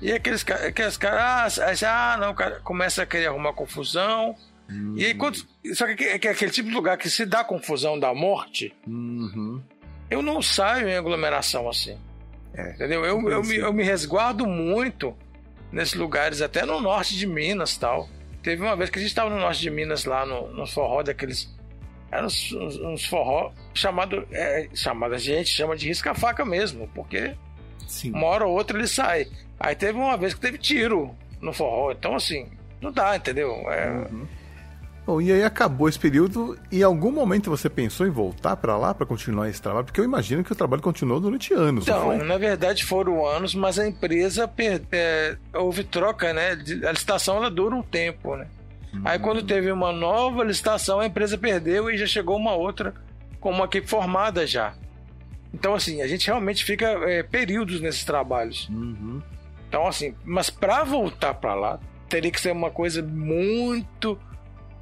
E aqueles, aqueles caras, ah, ah, não, cara começa a querer arrumar confusão. E aí, quando, só que, é que é aquele tipo de lugar que se dá confusão da morte, Uhum. eu não saio em aglomeração assim. É, Entendeu? Eu, eu, me, eu me resguardo muito nesses lugares, até no norte de Minas tal. Teve uma vez que a gente estava no norte de Minas, lá no, no forró daqueles. Eram uns, uns, uns forró chamado. É, chamado, a gente chama de risca-faca mesmo, porque Sim. uma hora ou outra ele sai. Aí teve uma vez que teve tiro no forró. Então, assim, não dá, entendeu? É, Bom, e aí acabou esse período e em algum momento você pensou em voltar pra lá pra continuar esse trabalho? Porque eu imagino que o trabalho continuou durante anos, não Então, na verdade foram anos, mas a empresa per- é, houve troca, né? A licitação ela dura um tempo, né? Aí quando teve uma nova licitação, a empresa perdeu e já chegou uma outra com uma equipe formada já. Então, assim, a gente realmente fica é, períodos nesses trabalhos. Uhum. Então, assim, mas para voltar para lá, teria que ser uma coisa muito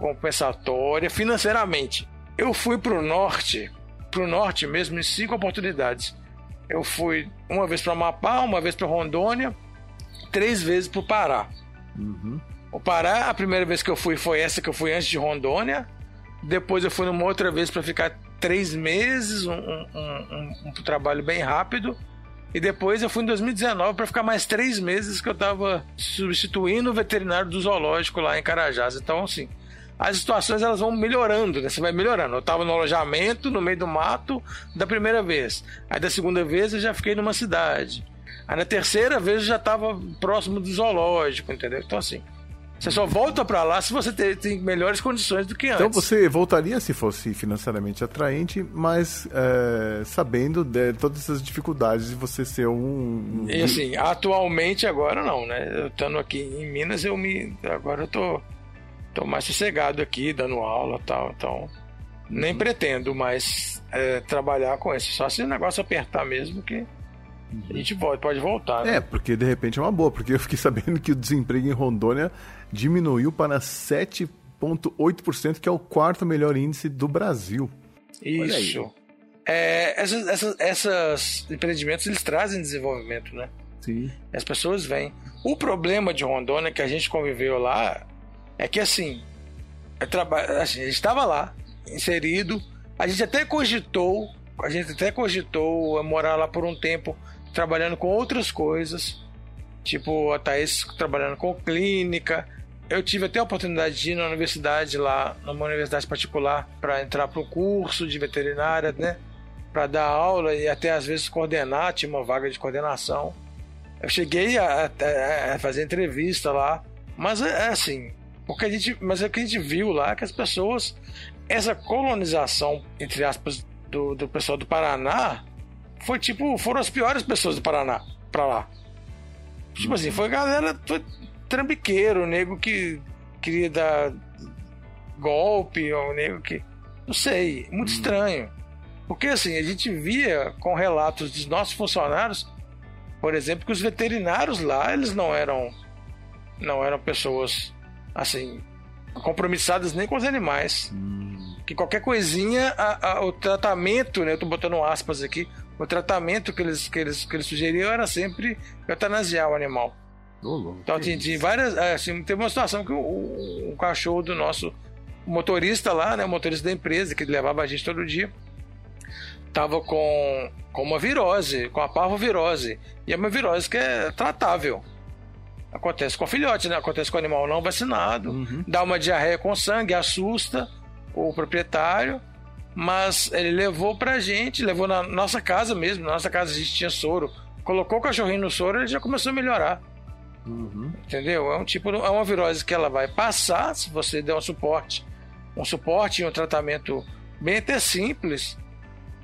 compensatória financeiramente. Eu fui para o norte, para o norte mesmo, em cinco oportunidades. Eu fui uma vez para Amapá, uma vez para Rondônia, três vezes para o Pará. Uhum. O Pará, a primeira vez que eu fui foi essa que eu fui antes de Rondônia. Depois eu fui numa outra vez para ficar três meses, um, um- um- um trabalho bem rápido. E depois eu fui em 2019 para ficar mais três meses que eu estava substituindo o veterinário do zoológico lá em Carajás. Então, assim, as situações elas vão melhorando, né? Você vai melhorando. Eu estava no alojamento, no meio do mato, da primeira vez. Aí da segunda vez eu já fiquei numa cidade. Aí na terceira vez eu já estava próximo do zoológico, entendeu? Então, assim, você só volta para lá se você tem melhores condições do que antes. Então você voltaria se fosse financeiramente atraente, mas é, sabendo de todas essas dificuldades de você ser um. um- E assim, atualmente agora não, né? Eu estando aqui em Minas, eu me. Agora eu tô, tô mais sossegado aqui, dando aula e tal. Então, nem pretendo mais é, trabalhar com isso. Só se o negócio apertar mesmo que a gente volta, pode voltar. né? É, porque de repente é uma boa, porque eu fiquei sabendo que o desemprego em Rondônia diminuiu para 7,8%, que é o quarto melhor índice do Brasil. Isso. É, essas, essas, essas empreendimentos eles trazem desenvolvimento, né? Sim. As pessoas vêm. O problema de Rondônia que a gente conviveu lá é que assim, é traba- assim, a gente estava lá, inserido, a gente até cogitou, a gente até cogitou morar lá por um tempo, trabalhando com outras coisas, tipo a Thaís trabalhando com clínica. Eu tive até a oportunidade de ir na universidade lá, numa universidade particular, para entrar para um curso de veterinária, né? Para dar aula e até às vezes coordenar, tinha uma vaga de coordenação. Eu cheguei a, a- a fazer entrevista lá, mas é, é assim, o que a gente, mas é o que a gente viu lá é que as pessoas, essa colonização entre aspas do, do pessoal do Paraná, foi tipo, foram as piores pessoas do Paraná pra lá. Tipo assim, foi galera, foi trambiqueiro, nego que queria dar golpe, ou nego que, não sei, muito estranho. Porque assim, a gente via com relatos dos nossos funcionários por exemplo, que os veterinários lá, eles não eram não eram pessoas assim compromissadas nem com os animais. Que qualquer coisinha, a- a- o tratamento, né, eu tô botando aspas aqui, o tratamento que eles que eles que eles sugeriam era sempre eutanasiar o animal. Então tinha, tinha várias, é, assim, teve uma situação que o, o- o cachorro do nosso motorista lá, né, o motorista da empresa que levava a gente todo dia, tava com, com uma virose, com a parvovirose. E é uma virose que é tratável. Acontece com filhote, né? Acontece com animal não vacinado. Uhum. Dá uma diarreia com sangue, assusta o proprietário. Mas ele levou pra gente, levou na nossa casa mesmo. Na nossa casa a gente tinha soro. Colocou o cachorrinho no soro ele já começou a melhorar. Uhum. Entendeu? É um tipo, é uma virose que ela vai passar se você der um suporte, um suporte e um tratamento bem até simples.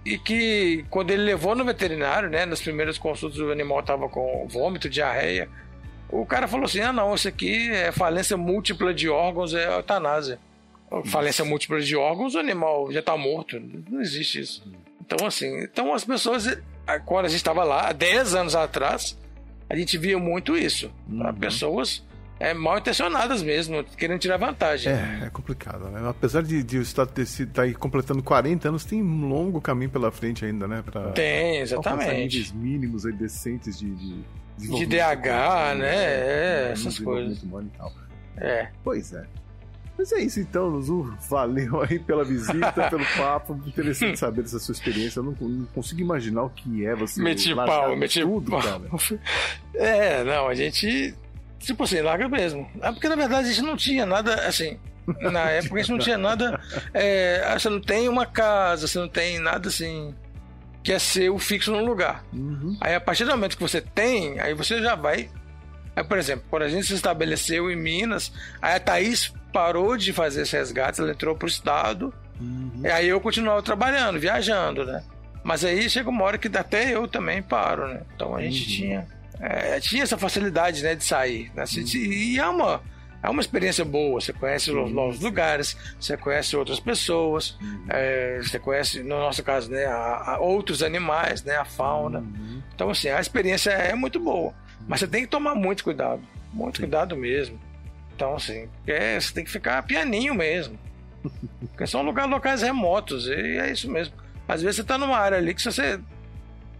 E que quando ele levou no veterinário, né, nas primeiras consultas o animal estava com vômito, diarreia, o cara falou assim: "Ah, não, isso aqui é falência múltipla de órgãos, é eutanásia". Falência múltipla de órgãos, o animal já está morto, não existe isso. Então assim, então as pessoas quando a gente estava lá, há 10 anos atrás, a gente via muito isso. tá? Pessoas é, mal intencionadas mesmo, querendo tirar vantagem. É, é complicado, né? Apesar de, de o Estado ter sido, tá aí completando 40 anos, tem um longo caminho pela frente ainda, né? Pra Tem, exatamente. níveis mínimos aí decentes de... De, De DH, né? É, essas coisas. É. Pois é. Mas é isso então, Luzu. Valeu aí pela visita, pelo papo. Interessante saber dessa sua experiência. Eu não, não consigo imaginar o que é você Meti pau, meti tudo, pau. cara. É, não, a gente. Tipo assim, larga mesmo. É porque na verdade a gente não tinha nada, assim. Na época a gente não tinha nada. É, você não tem uma casa, você não tem nada assim. Que é ser o fixo num lugar. Uhum. Aí a partir do momento que você tem, aí você já vai. Aí, por exemplo, quando a gente se estabeleceu em Minas, aí a Thaís parou de fazer esse resgate, ela entrou pro estado. Uhum. E aí eu continuava trabalhando, viajando, né? Mas aí chega uma hora que até eu também paro, né? Então a gente tinha, é, tinha essa facilidade, né, de sair. Né? E é uma, é uma experiência boa. Você conhece os novos lugares, você conhece outras pessoas, é, você conhece, no nosso caso, né, a- a outros animais, né, a fauna. Então, assim, a experiência é muito boa. Mas você tem que tomar muito cuidado. Muito cuidado mesmo. Então, assim, é, você tem que ficar pianinho mesmo. Porque são lugares locais remotos. E é isso mesmo. Às vezes você tá numa área ali que se você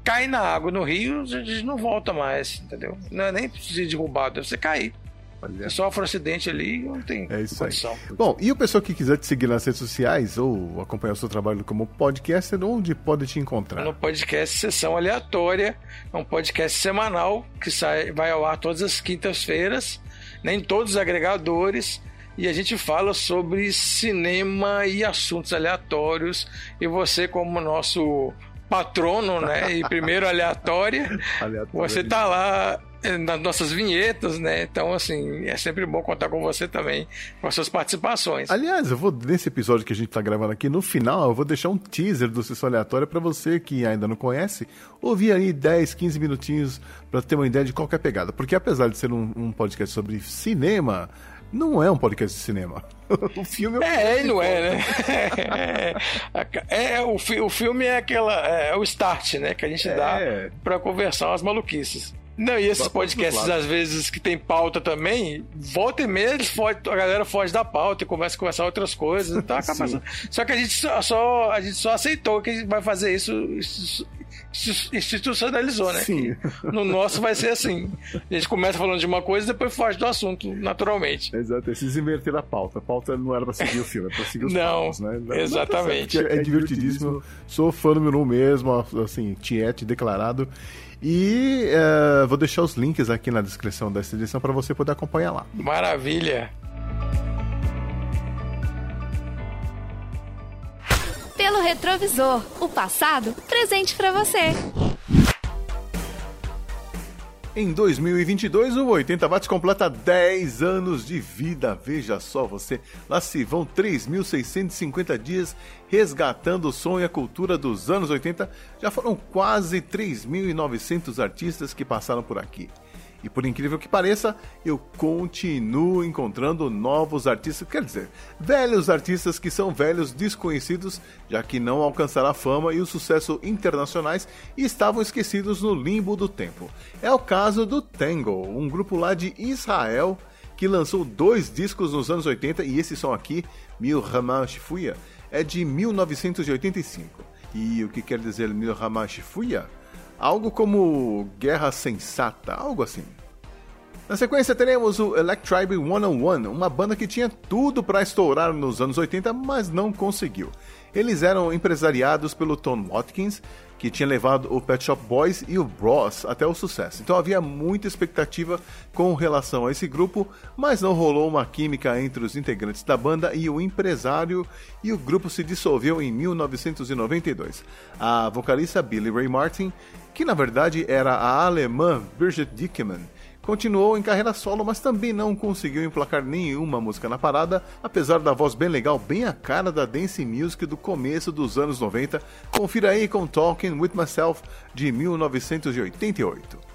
cai na água no rio, gente não volta mais, entendeu? Não é nem ser derrubado, é você cair. Olha. Sofre um acidente ali, não tem É isso aí. condição. Bom, e o pessoal que quiser te seguir nas redes sociais ou acompanhar o seu trabalho como podcaster, onde pode te encontrar? No podcast Sessão Aleatória, é um podcast semanal que sai, vai ao ar todas as quintas-feiras, nem todos os agregadores, e a gente fala sobre cinema e assuntos aleatórios. E você, como nosso patrono, né? E primeiro aleatória, Aleatória. você tá lá nas nossas vinhetas, né? Então, assim, é sempre bom contar com você também, com as suas participações. Aliás, eu vou, nesse episódio que a gente tá gravando aqui, no final, eu vou deixar um teaser do Sessão Aleatória pra você que ainda não conhece, ouvir aí 10, 15 minutinhos pra ter uma ideia de qual é a pegada. Porque apesar de ser um, um podcast sobre cinema, não é um podcast de cinema. o filme É, e não é, né? É, é, o, fi- o filme é aquela. É, o start, né? Que a gente É. dá pra conversar umas maluquices. Não, e esses Só podcasts, às vezes, que tem pauta também, volta e meia, eles fogem- a galera foge da pauta e começa a conversar outras coisas. Então acaba Sim. Só que a gente só, só- a gente só aceitou que a gente vai fazer isso, institucionalizou, né? Sim. No nosso vai ser assim. A gente começa falando de uma coisa e depois foge do assunto, naturalmente. Exato, esses inverteram a pauta. A pauta não era pra seguir o filme, era pra seguir os Não, né? Não, exatamente. tá certo, porque é divertidíssimo. Sou fã número um mesmo, assim, tiete declarado. E eh, vou deixar os links aqui na descrição dessa edição para você poder acompanhar lá. Maravilha. Pelo retrovisor, o passado presente pra você. Em 2022, o 80 Watts completa 10 anos de vida. Veja só você, lá se vão 3.650 dias resgatando o som e a cultura dos anos 80. Já foram quase 3.900 artistas que passaram por aqui. E por incrível que pareça, eu continuo encontrando novos artistas, quer dizer, velhos artistas que são velhos desconhecidos, já que não alcançaram a fama e o sucesso internacionais e estavam esquecidos no limbo do tempo. É o caso do Tango, um grupo lá de Israel que lançou dois discos nos anos 80 e esse som aqui, Mil Haman Shifuya, é de 1985. E o que quer dizer Mil Haman Shifuya? Algo como Guerra Sensata, algo assim. Na sequência teremos o Electribe 101, uma banda que tinha tudo para estourar nos anos 80, mas não conseguiu. Eles eram empresariados pelo Tom Watkins, que tinha levado o Pet Shop Boys e o Bros até o sucesso. Então havia muita expectativa com relação a esse grupo, mas não rolou uma química entre os integrantes da banda e o empresário, e o grupo se dissolveu em 1992. A vocalista Billy Ray Martin, que na verdade era a alemã Birgit Dickmann, Continuou em carreira solo, mas também não conseguiu emplacar nenhuma música na parada, apesar da voz bem legal, bem a cara da dance music do começo dos anos 90. Confira aí com Talking With Myself de 1988.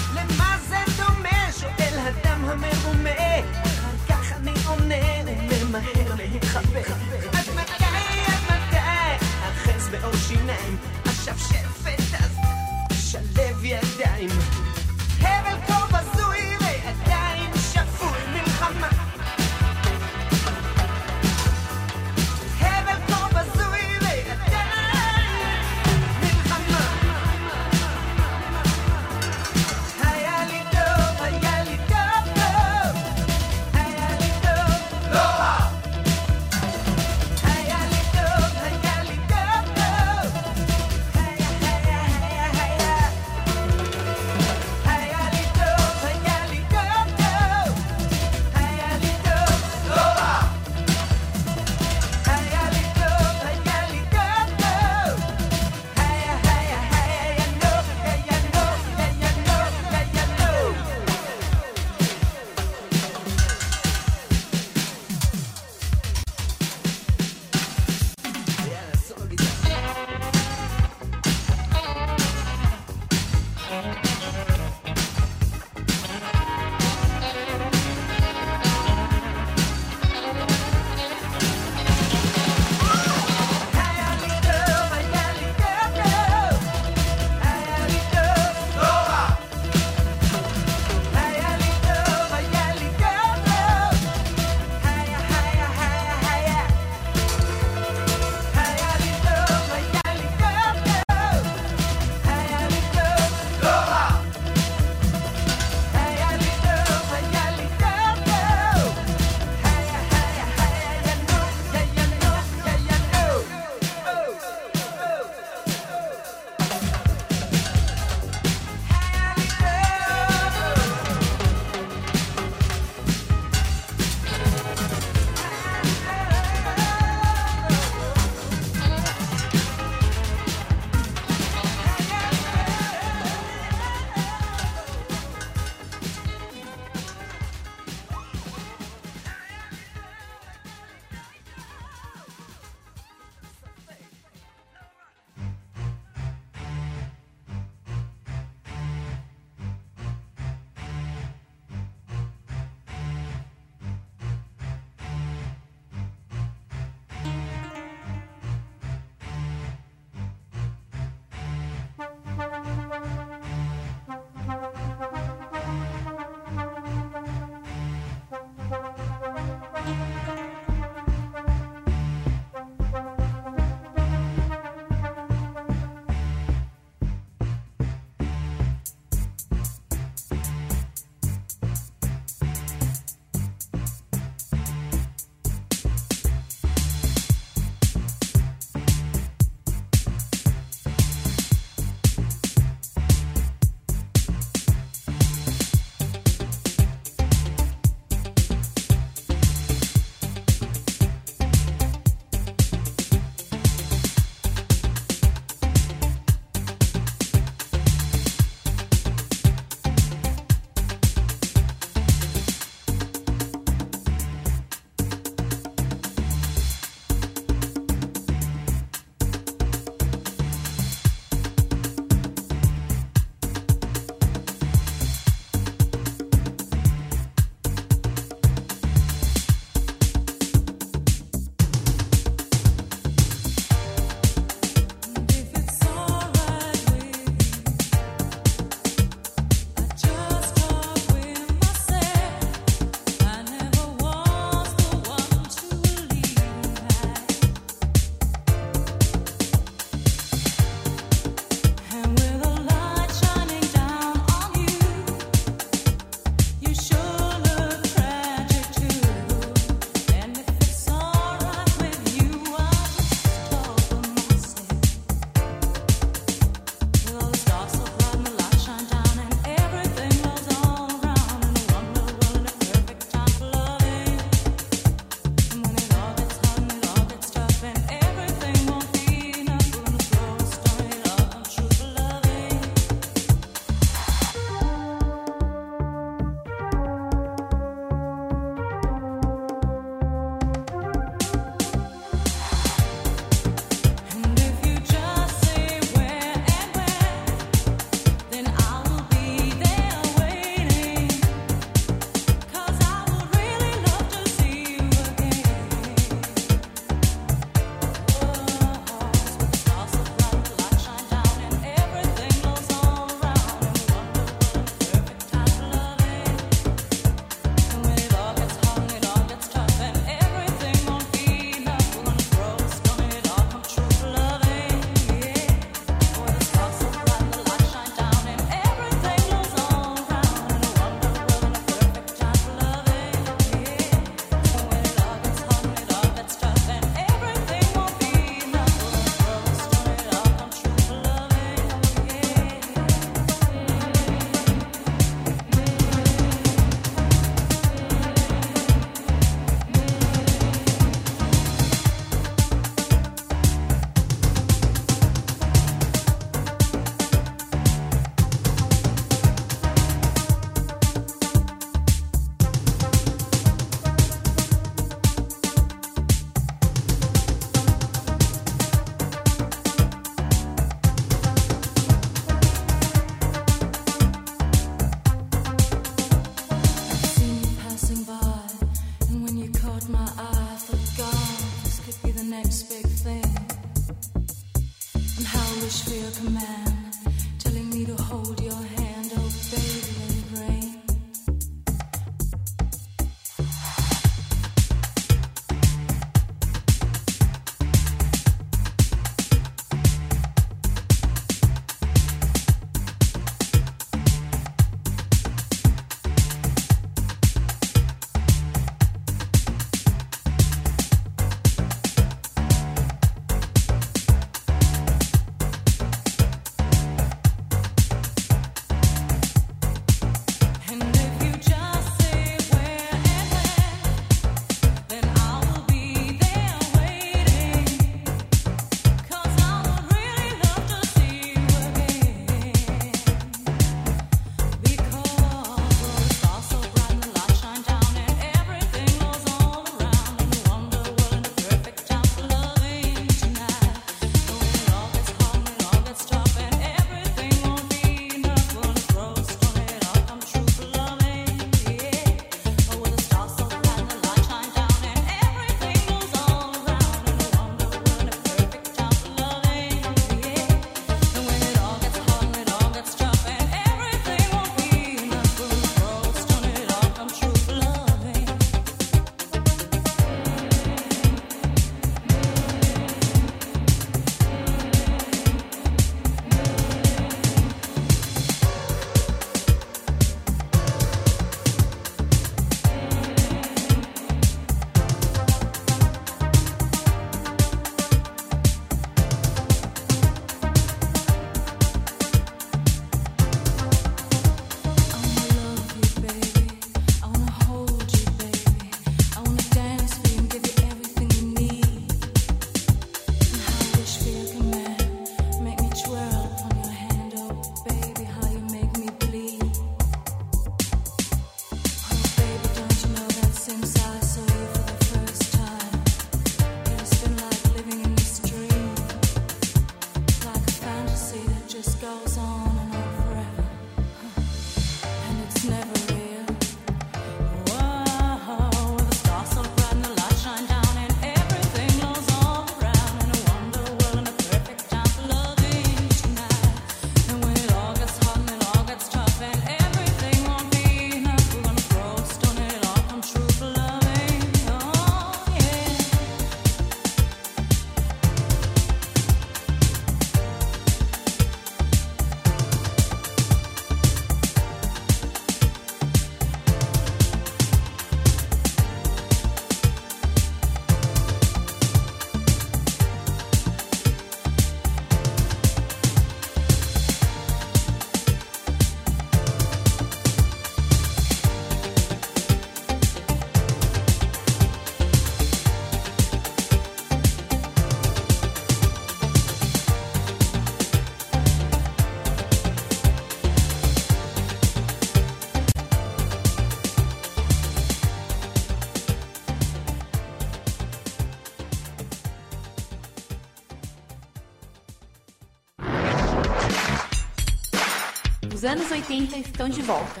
Anos 80 estão de volta.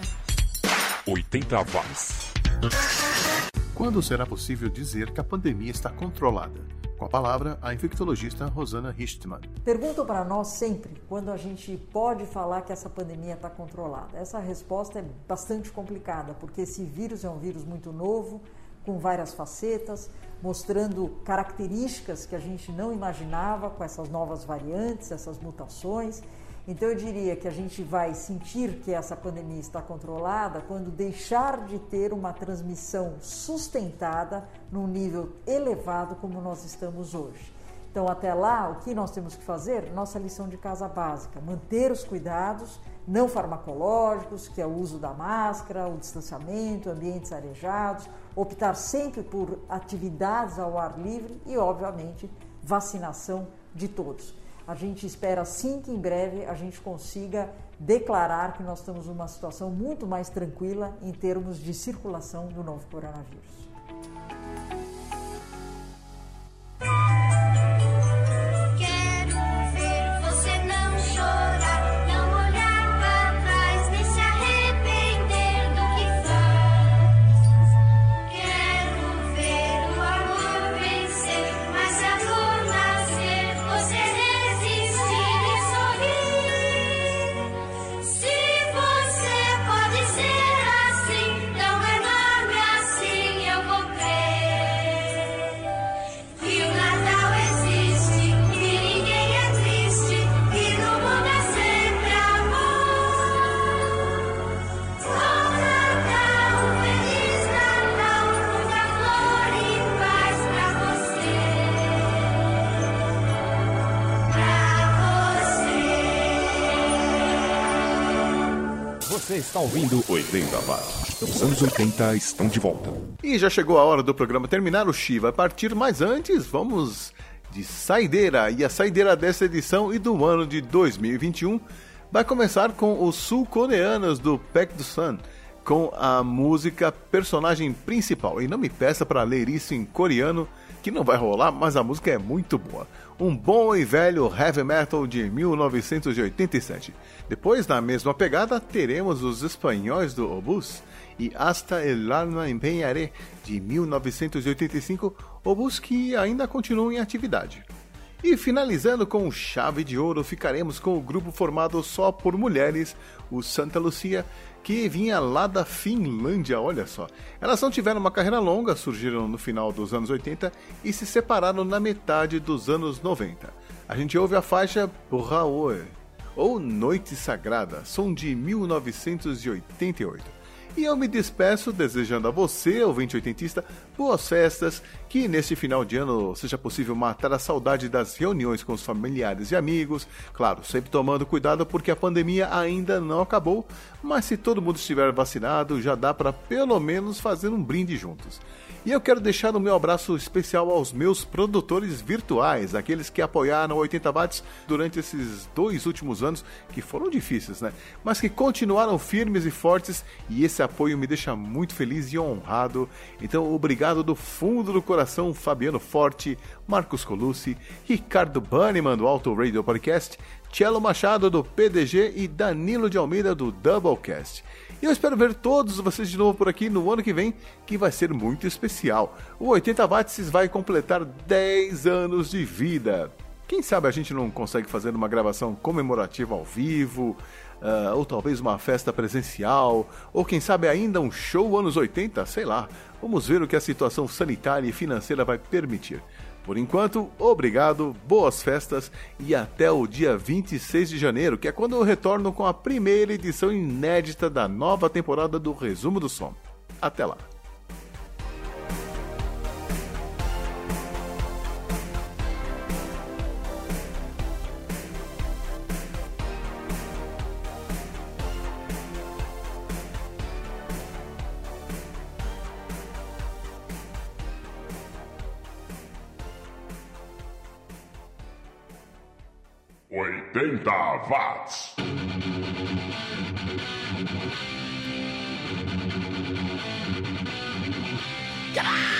80 watts. Quando será possível dizer que a pandemia está controlada? Com a palavra, a infectologista Rosana Richtmann. Perguntam para nós sempre quando a gente pode falar que essa pandemia está controlada. Essa resposta é bastante complicada, porque esse vírus é um vírus muito novo, com várias facetas, mostrando características que a gente não imaginava com essas novas variantes, essas mutações. Então eu diria que a gente vai sentir que essa pandemia está controlada quando deixar de ter uma transmissão sustentada num nível elevado como nós estamos hoje. Então, até lá, o que nós temos que fazer? Nossa lição de casa básica: manter os cuidados não farmacológicos, que é o uso da máscara, o distanciamento, ambientes arejados, optar sempre por atividades ao ar livre e, obviamente, vacinação de todos. A gente espera sim que em breve a gente consiga declarar que nós estamos numa situação muito mais tranquila em termos de circulação do novo coronavírus. Você está ouvindo 80 Watts. Os anos 80 estão de volta. E já chegou a hora do programa terminar, o Chi vai partir, mas antes vamos de saideira. E a saideira dessa edição e do ano de 2021 vai começar com os sul-coreanos do Pack do Sun, com a música personagem principal. E não me peça para ler isso em coreano, que não vai rolar, mas a música é muito boa. Um bom e velho heavy metal de 1987. Depois, na mesma pegada, teremos os espanhóis do Obus e Hasta el alma empeñaré de 1985, Obus que ainda continuam em atividade. E finalizando com chave de ouro, ficaremos com o grupo formado só por mulheres, o Santa Lucia, que vinha lá da Finlândia, olha só. Elas não tiveram uma carreira longa, surgiram no final dos anos 80 e se separaram na metade dos anos 90. A gente ouve a faixa Raoe, ou Noite Sagrada, som de 1988. E eu me despeço desejando a você, ouvinte oitentista, boas festas, que neste final de ano seja possível matar a saudade das reuniões com os familiares e amigos, claro, sempre tomando cuidado porque a pandemia ainda não acabou, mas se todo mundo estiver vacinado, já dá para pelo menos fazer um brinde juntos. E eu quero deixar o meu abraço especial aos meus produtores virtuais, aqueles que apoiaram 80 watts durante esses dois últimos anos, que foram difíceis, né? Mas que continuaram firmes e fortes, e esse apoio me deixa muito feliz e honrado. Então, obrigado do fundo do coração, Fabiano Forte, Marcos Colucci, Ricardo Banniman do Auto Radio Podcast, Cello Machado do PDG e Danilo de Almeida do Doublecast. E eu espero ver todos vocês de novo por aqui no ano que vem, que vai ser muito especial. O 80 Watts vai completar 10 anos de vida. Quem sabe a gente não consegue fazer uma gravação comemorativa ao vivo, uh, ou talvez uma festa presencial, ou quem sabe ainda um show anos 80, sei lá. Vamos ver o que a situação sanitária e financeira vai permitir. Por enquanto, obrigado, boas festas e até o dia 26 de janeiro, que é quando eu retorno com a primeira edição inédita da nova temporada do Resumo do Som. Até lá! Oitenta watts. 인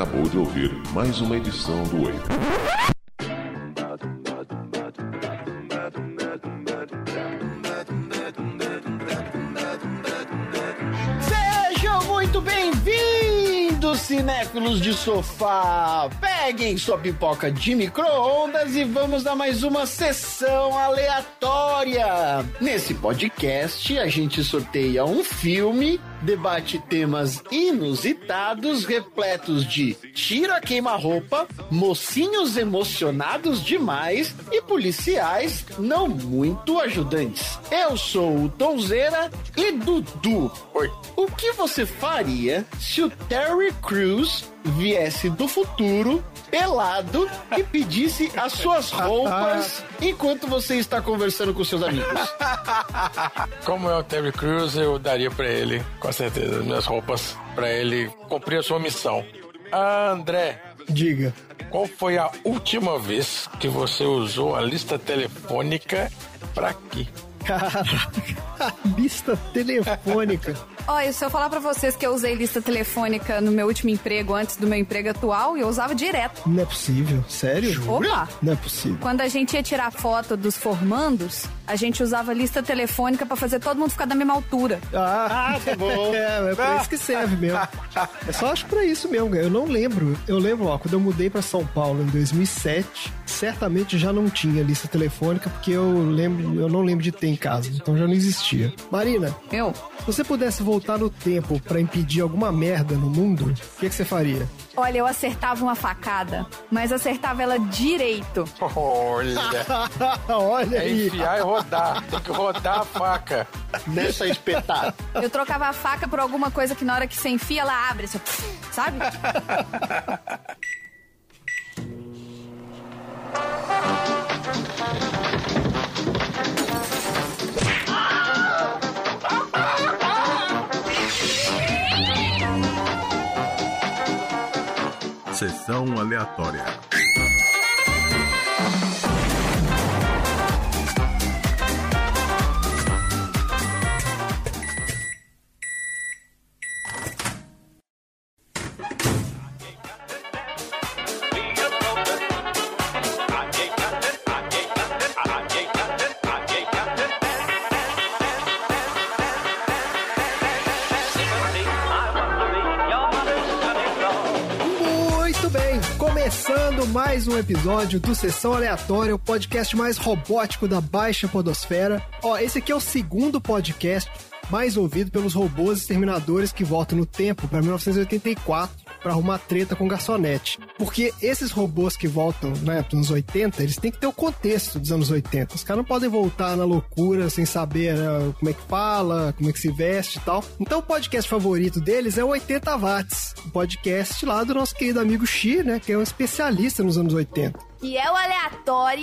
acabou de ouvir mais uma edição do Wave. Sejam muito bem-vindos, cinéfilos de sofá! Peguem sua pipoca de micro-ondas e vamos a mais uma sessão aleatória! Nesse podcast, a gente sorteia um filme, debate temas inusitados, repletos de tira queima-roupa, mocinhos emocionados demais e policiais não muito ajudantes. Eu sou o Tonzeira e Dudu. O que você faria se o Terry Crews viesse do futuro, pelado, e pedisse as suas roupas enquanto você está conversando com seus amigos? Como é o Terry Crews, eu daria pra ele, com certeza, as minhas roupas, pra ele cumprir a sua missão. Ah, André. Diga. Qual foi a última vez que você usou a lista telefônica pra quê? Caraca, lista telefônica. Olha, se eu falar pra vocês que eu usei lista telefônica no meu último emprego, antes do meu emprego atual, eu usava direto. Não é possível, sério? Opa! Não é possível. Quando a gente ia tirar foto dos formandos, a gente usava lista telefônica pra fazer todo mundo ficar da mesma altura. Ah, tá bom. É, é pra isso que serve mesmo. É só acho pra isso mesmo, eu não lembro. Eu lembro, ó, quando eu mudei pra São Paulo em 2007, certamente já não tinha lista telefônica, porque eu lembro, eu não lembro de ter em casa, então já não existia. Marina, eu, se você pudesse voltar no tempo pra impedir alguma merda no mundo, o que, que você faria? Olha, eu acertava uma facada, mas acertava ela direito. Olha. Olha É aí. enfiar e rodar. Tem que rodar a faca. Nessa espetada. Eu trocava a faca por alguma coisa que na hora que você enfia, ela abre, assim, sabe? Sessão aleatória. Episódio do Sessão Aleatória, o podcast mais robótico da Baixa Podosfera. Ó, esse aqui é o segundo podcast mais ouvido pelos robôs exterminadores que voltam no tempo para 1984 para arrumar treta com garçonete. Porque esses robôs que voltam, né, dos anos 80, eles têm que ter o contexto dos anos 80. Os caras não podem voltar na loucura sem saber né, como é que fala, como é que se veste e tal. Então o podcast favorito deles é o 80 Watts, o podcast lá do nosso querido amigo Xi, né, que é um especialista nos anos 80. E é o aleatório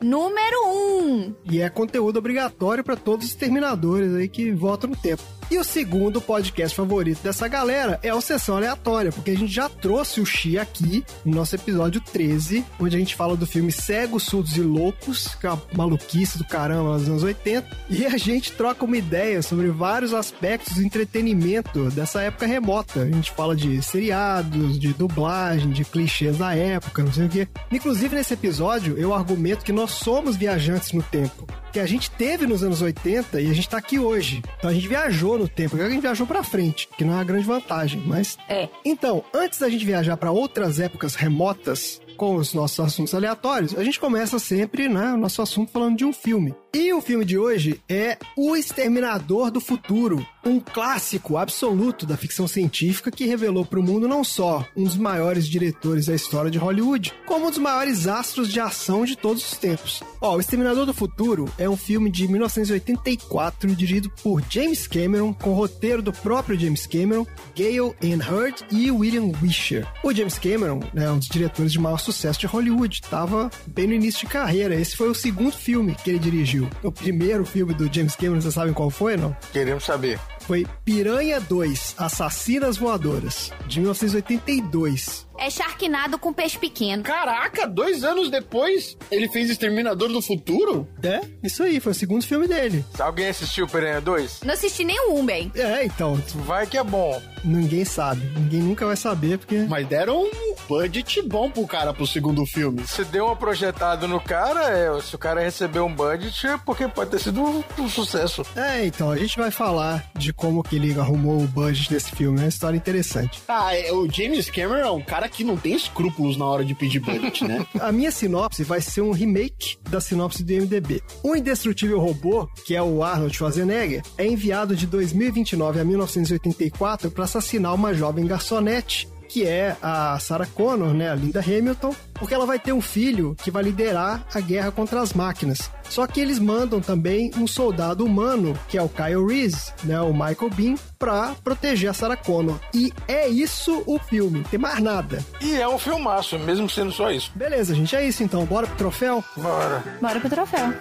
número 1. Um. E é conteúdo obrigatório para todos os terminadores aí que votam no tempo. E o segundo podcast favorito dessa galera é o Sessão Aleatória, porque a gente já trouxe o Xi aqui no nosso episódio 13, onde a gente fala do filme Cegos, Surdos e Loucos, que é uma maluquice do caramba dos anos 80, e a gente troca uma ideia sobre vários aspectos do entretenimento dessa época remota. A gente fala de seriados, de dublagem, de clichês da época, não sei o quê. Inclusive, nesse episódio, eu argumento que nós somos viajantes no tempo. Que a gente teve nos anos 80 e a gente tá aqui hoje. Então a gente viajou no tempo, a gente viajou pra frente, que não é uma grande vantagem, mas. É. Então, antes da gente viajar pra outras épocas remotas, com os nossos assuntos aleatórios, a gente começa sempre, né, o nosso assunto falando de um filme. E o filme de hoje é O Exterminador do Futuro, um clássico absoluto da ficção científica que revelou para o mundo não só um dos maiores diretores da história de Hollywood, como um dos maiores astros de ação de todos os tempos. Ó, O Exterminador do Futuro é um filme de 1984 dirigido por James Cameron, com roteiro do próprio James Cameron, Gail Ann Hurd e William Wisher. O James Cameron é um dos diretores de maior sucesso de Hollywood, estava bem no início de carreira. Esse foi o segundo filme que ele dirigiu. O primeiro filme do James Cameron, vocês sabem qual foi, não? Queremos saber. Foi Piranha 2, Assassinas Voadoras, de 1982. É Sharknado com peixe pequeno. Caraca, dois anos depois, ele fez Exterminador do Futuro? É, isso aí, foi o segundo filme dele. Alguém assistiu Piranha 2? Não assisti nenhum, bem. É, então, Vai que é bom. ninguém sabe. Ninguém nunca vai saber, porque... Mas deram um budget bom pro cara pro segundo filme. Se deu uma projetada no cara, é, se o cara recebeu um budget, é porque pode ter sido um, um sucesso. É, então, a gente vai falar de como que ele arrumou o budget desse filme. É uma história interessante. Ah, o James Cameron é um cara que não tem escrúpulos na hora de pedir budget, né? A minha sinopse vai ser um remake da sinopse do IMDB. O indestrutível robô, que é o Arnold Schwarzenegger, é enviado de 2029 a 1984 para assassinar uma jovem garçonete que é a Sarah Connor, né, a Linda Hamilton, porque ela vai ter um filho que vai liderar a guerra contra as máquinas. Só que eles mandam também um soldado humano, que é o Kyle Reese, né, o Michael Bean, pra proteger a Sarah Connor. E é isso o filme, tem mais nada. E é um filmaço, mesmo sendo só isso. Beleza, gente, é isso então. Bora pro troféu? Bora. Bora pro troféu.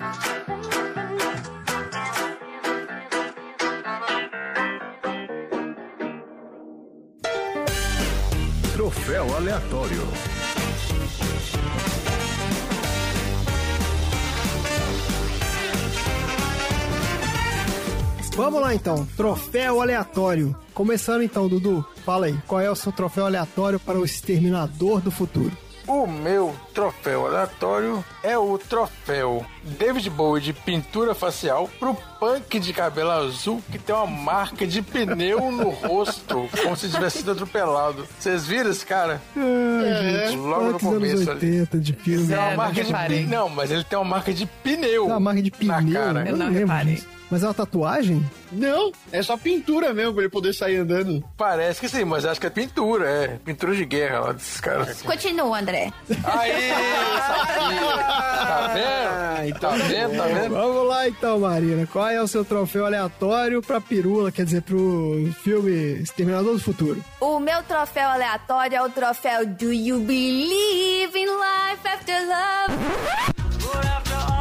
Troféu aleatório. Vamos lá então, troféu aleatório. Começando então, Dudu, fala aí, qual é o seu troféu aleatório para o Exterminador do Futuro? O meu troféu aleatório é o troféu David Bowie de pintura facial pro punk de cabelo azul que tem uma marca de pneu no rosto, como se tivesse sido atropelado. Vocês viram esse cara? Ai, gente, Logo no começo ali. 80 de filme. Tem uma É, marca não de pneu. Não, mas ele tem uma marca de pneu. Tem uma marca de na pneu, cara. eu Eu não não reparei. disso. Mas é uma tatuagem? não, é só pintura mesmo pra ele poder sair andando. Parece que sim, mas acho que é pintura, é. Pintura de guerra lá desses caras. Continua, André. Aí. Tá vendo? Tá vendo? Tá vendo? Vamos lá então, Marina. Qual é o seu troféu aleatório pra pirula, quer dizer, pro filme Exterminador do Futuro? O meu troféu aleatório é o troféu Do You Believe in Life After Love? But after all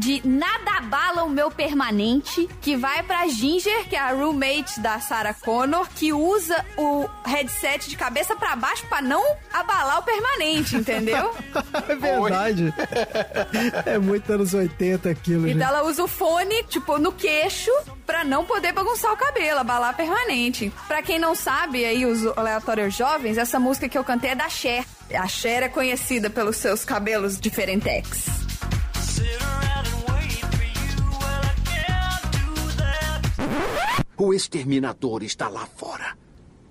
De Nada Abala o Meu Permanente, que vai pra Ginger, que é a roommate da Sarah Connor, que usa o headset de cabeça pra baixo pra não abalar o permanente, entendeu? É verdade. é muito anos 80 aquilo, Então gente. ela usa o fone, tipo, no queixo, pra não poder bagunçar o cabelo, abalar permanente. Pra quem não sabe, aí, os aleatórios jovens, essa música que eu cantei é da Cher. A Cher é conhecida pelos seus cabelos diferentex. Sit around O exterminador está lá fora.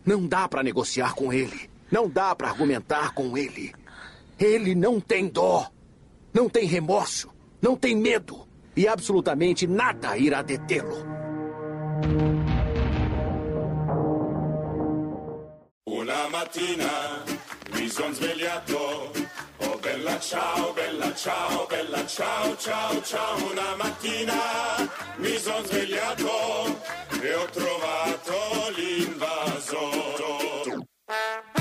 Não dá para negociar com ele. Não dá para argumentar com ele. Ele não tem dó. Não tem remorso. Não tem medo. E absolutamente nada irá detê-lo. Una mattina mi son svegliato. Oh bella ciao, bella ciao, bella ciao, ciao, ciao. Una mattina mi son svegliato e ho trovato l'invasore.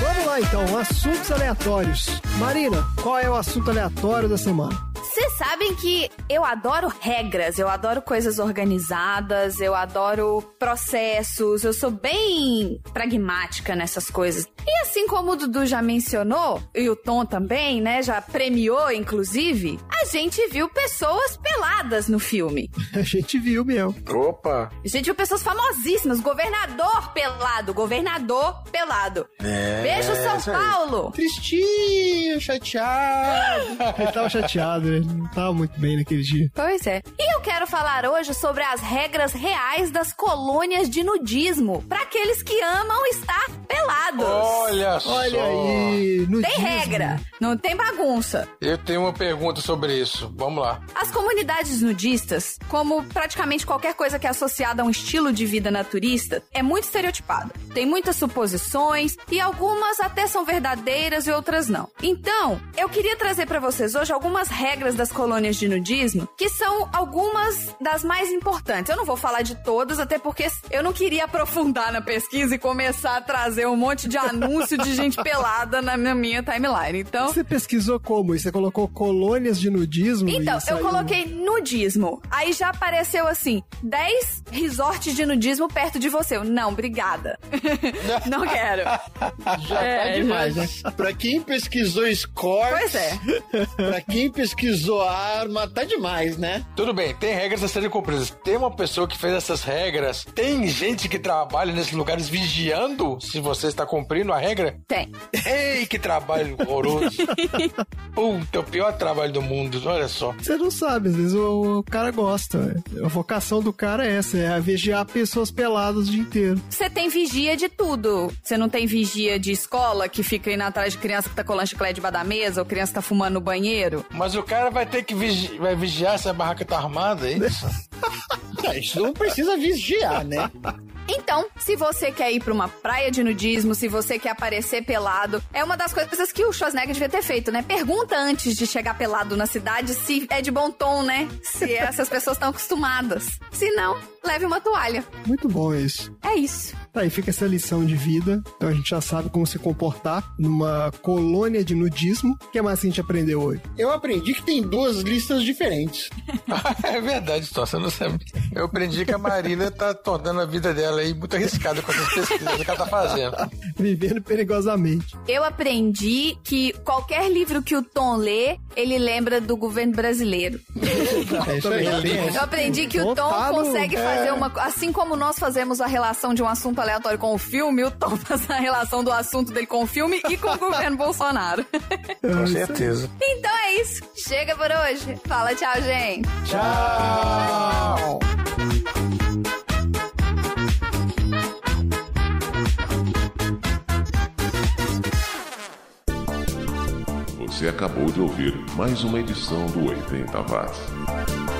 Vamos lá então, assuntos aleatórios. Marina, qual é o assunto aleatório da semana? Vocês sabem que eu adoro regras, eu adoro coisas organizadas, eu adoro processos, eu sou bem pragmática nessas coisas. E assim como o Dudu já mencionou, e o Tom também, né, já premiou, inclusive, a gente viu pessoas peladas no filme. A gente viu mesmo. Opa! A gente viu pessoas famosíssimas, governador pelado, governador pelado. É, Beijo, São aí. Paulo! Tristinho, chateado. Ele tava chateado, né? Não tava muito bem naquele dia. Pois é. E eu quero falar hoje sobre as regras reais das colônias de nudismo para aqueles que amam estar pelados. Olha só. Olha aí, no Tem regra, não tem bagunça. Eu tenho uma pergunta sobre isso. Vamos lá. As comunidades nudistas, como praticamente qualquer coisa que é associada a um estilo de vida naturista, é muito estereotipada. Tem muitas suposições e algumas até são verdadeiras e outras não. Então, eu queria trazer pra vocês hoje algumas regras das colônias de nudismo, que são algumas das mais importantes. Eu não vou falar de todas, até porque eu não queria aprofundar na pesquisa e começar a trazer um monte de anúncio de gente pelada na minha timeline. Então, Você pesquisou como? E você colocou colônias de nudismo? então, e eu coloquei nudismo. Aí já apareceu assim: 10 resorts de nudismo perto de você. Eu, não, obrigada. não quero. Já É, tá demais, já- né? Pra quem pesquisou Scorch, Pois é. pra quem pesquisou arma, tá demais, né? Tudo bem, tem regras a serem cumpridas. Tem uma pessoa que fez essas regras. Tem gente que trabalha nesses lugares vigiando se você está cumprindo a regra? Tem. Ei, que trabalho horroroso. Puta, o pior trabalho do mundo, olha só. Você não sabe, às vezes o, o cara gosta. né? A vocação do cara é essa, é vigiar pessoas peladas o dia inteiro. Você tem vigia de tudo. Você não tem vigia de escola que fica indo atrás de criança que tá colando chiclete debaixo da mesa ou criança que tá fumando no banheiro? Mas o cara vai ter que vigi vai vigiar se a barraca tá armada, é isso? Não, isso não precisa vigiar, né? Então, se você quer ir pra uma praia de nudismo, se você quer aparecer pelado, é uma das coisas que o Schwarzenegger devia ter feito, né? Pergunta antes de chegar pelado na cidade se é de bom tom, né? Se essas pessoas estão acostumadas. Se não, leve uma toalha. Muito bom isso. É isso. Tá aí, fica essa lição de vida. Então a gente já sabe como se comportar numa colônia de nudismo. O que mais que a gente aprendeu hoje? Eu aprendi que tem duas listas diferentes. é verdade, Tom, você não sabe. Eu aprendi que a Marina tá tornando a vida dela aí muito arriscada com essas pesquisas que ela tá fazendo. Vivendo perigosamente. Eu aprendi que qualquer livro que o Tom lê, ele lembra do governo brasileiro. É. Eu aprendi que o Tom consegue fazer uma. Assim como nós fazemos a relação de um assunto aleatório com o filme, o Tom faz a relação do assunto dele com o filme e com o governo Bolsonaro. Com certeza. Então é isso. Chega por hoje. Fala tchau, gente. Tchau! Você acabou de ouvir mais uma edição do 80 Watts.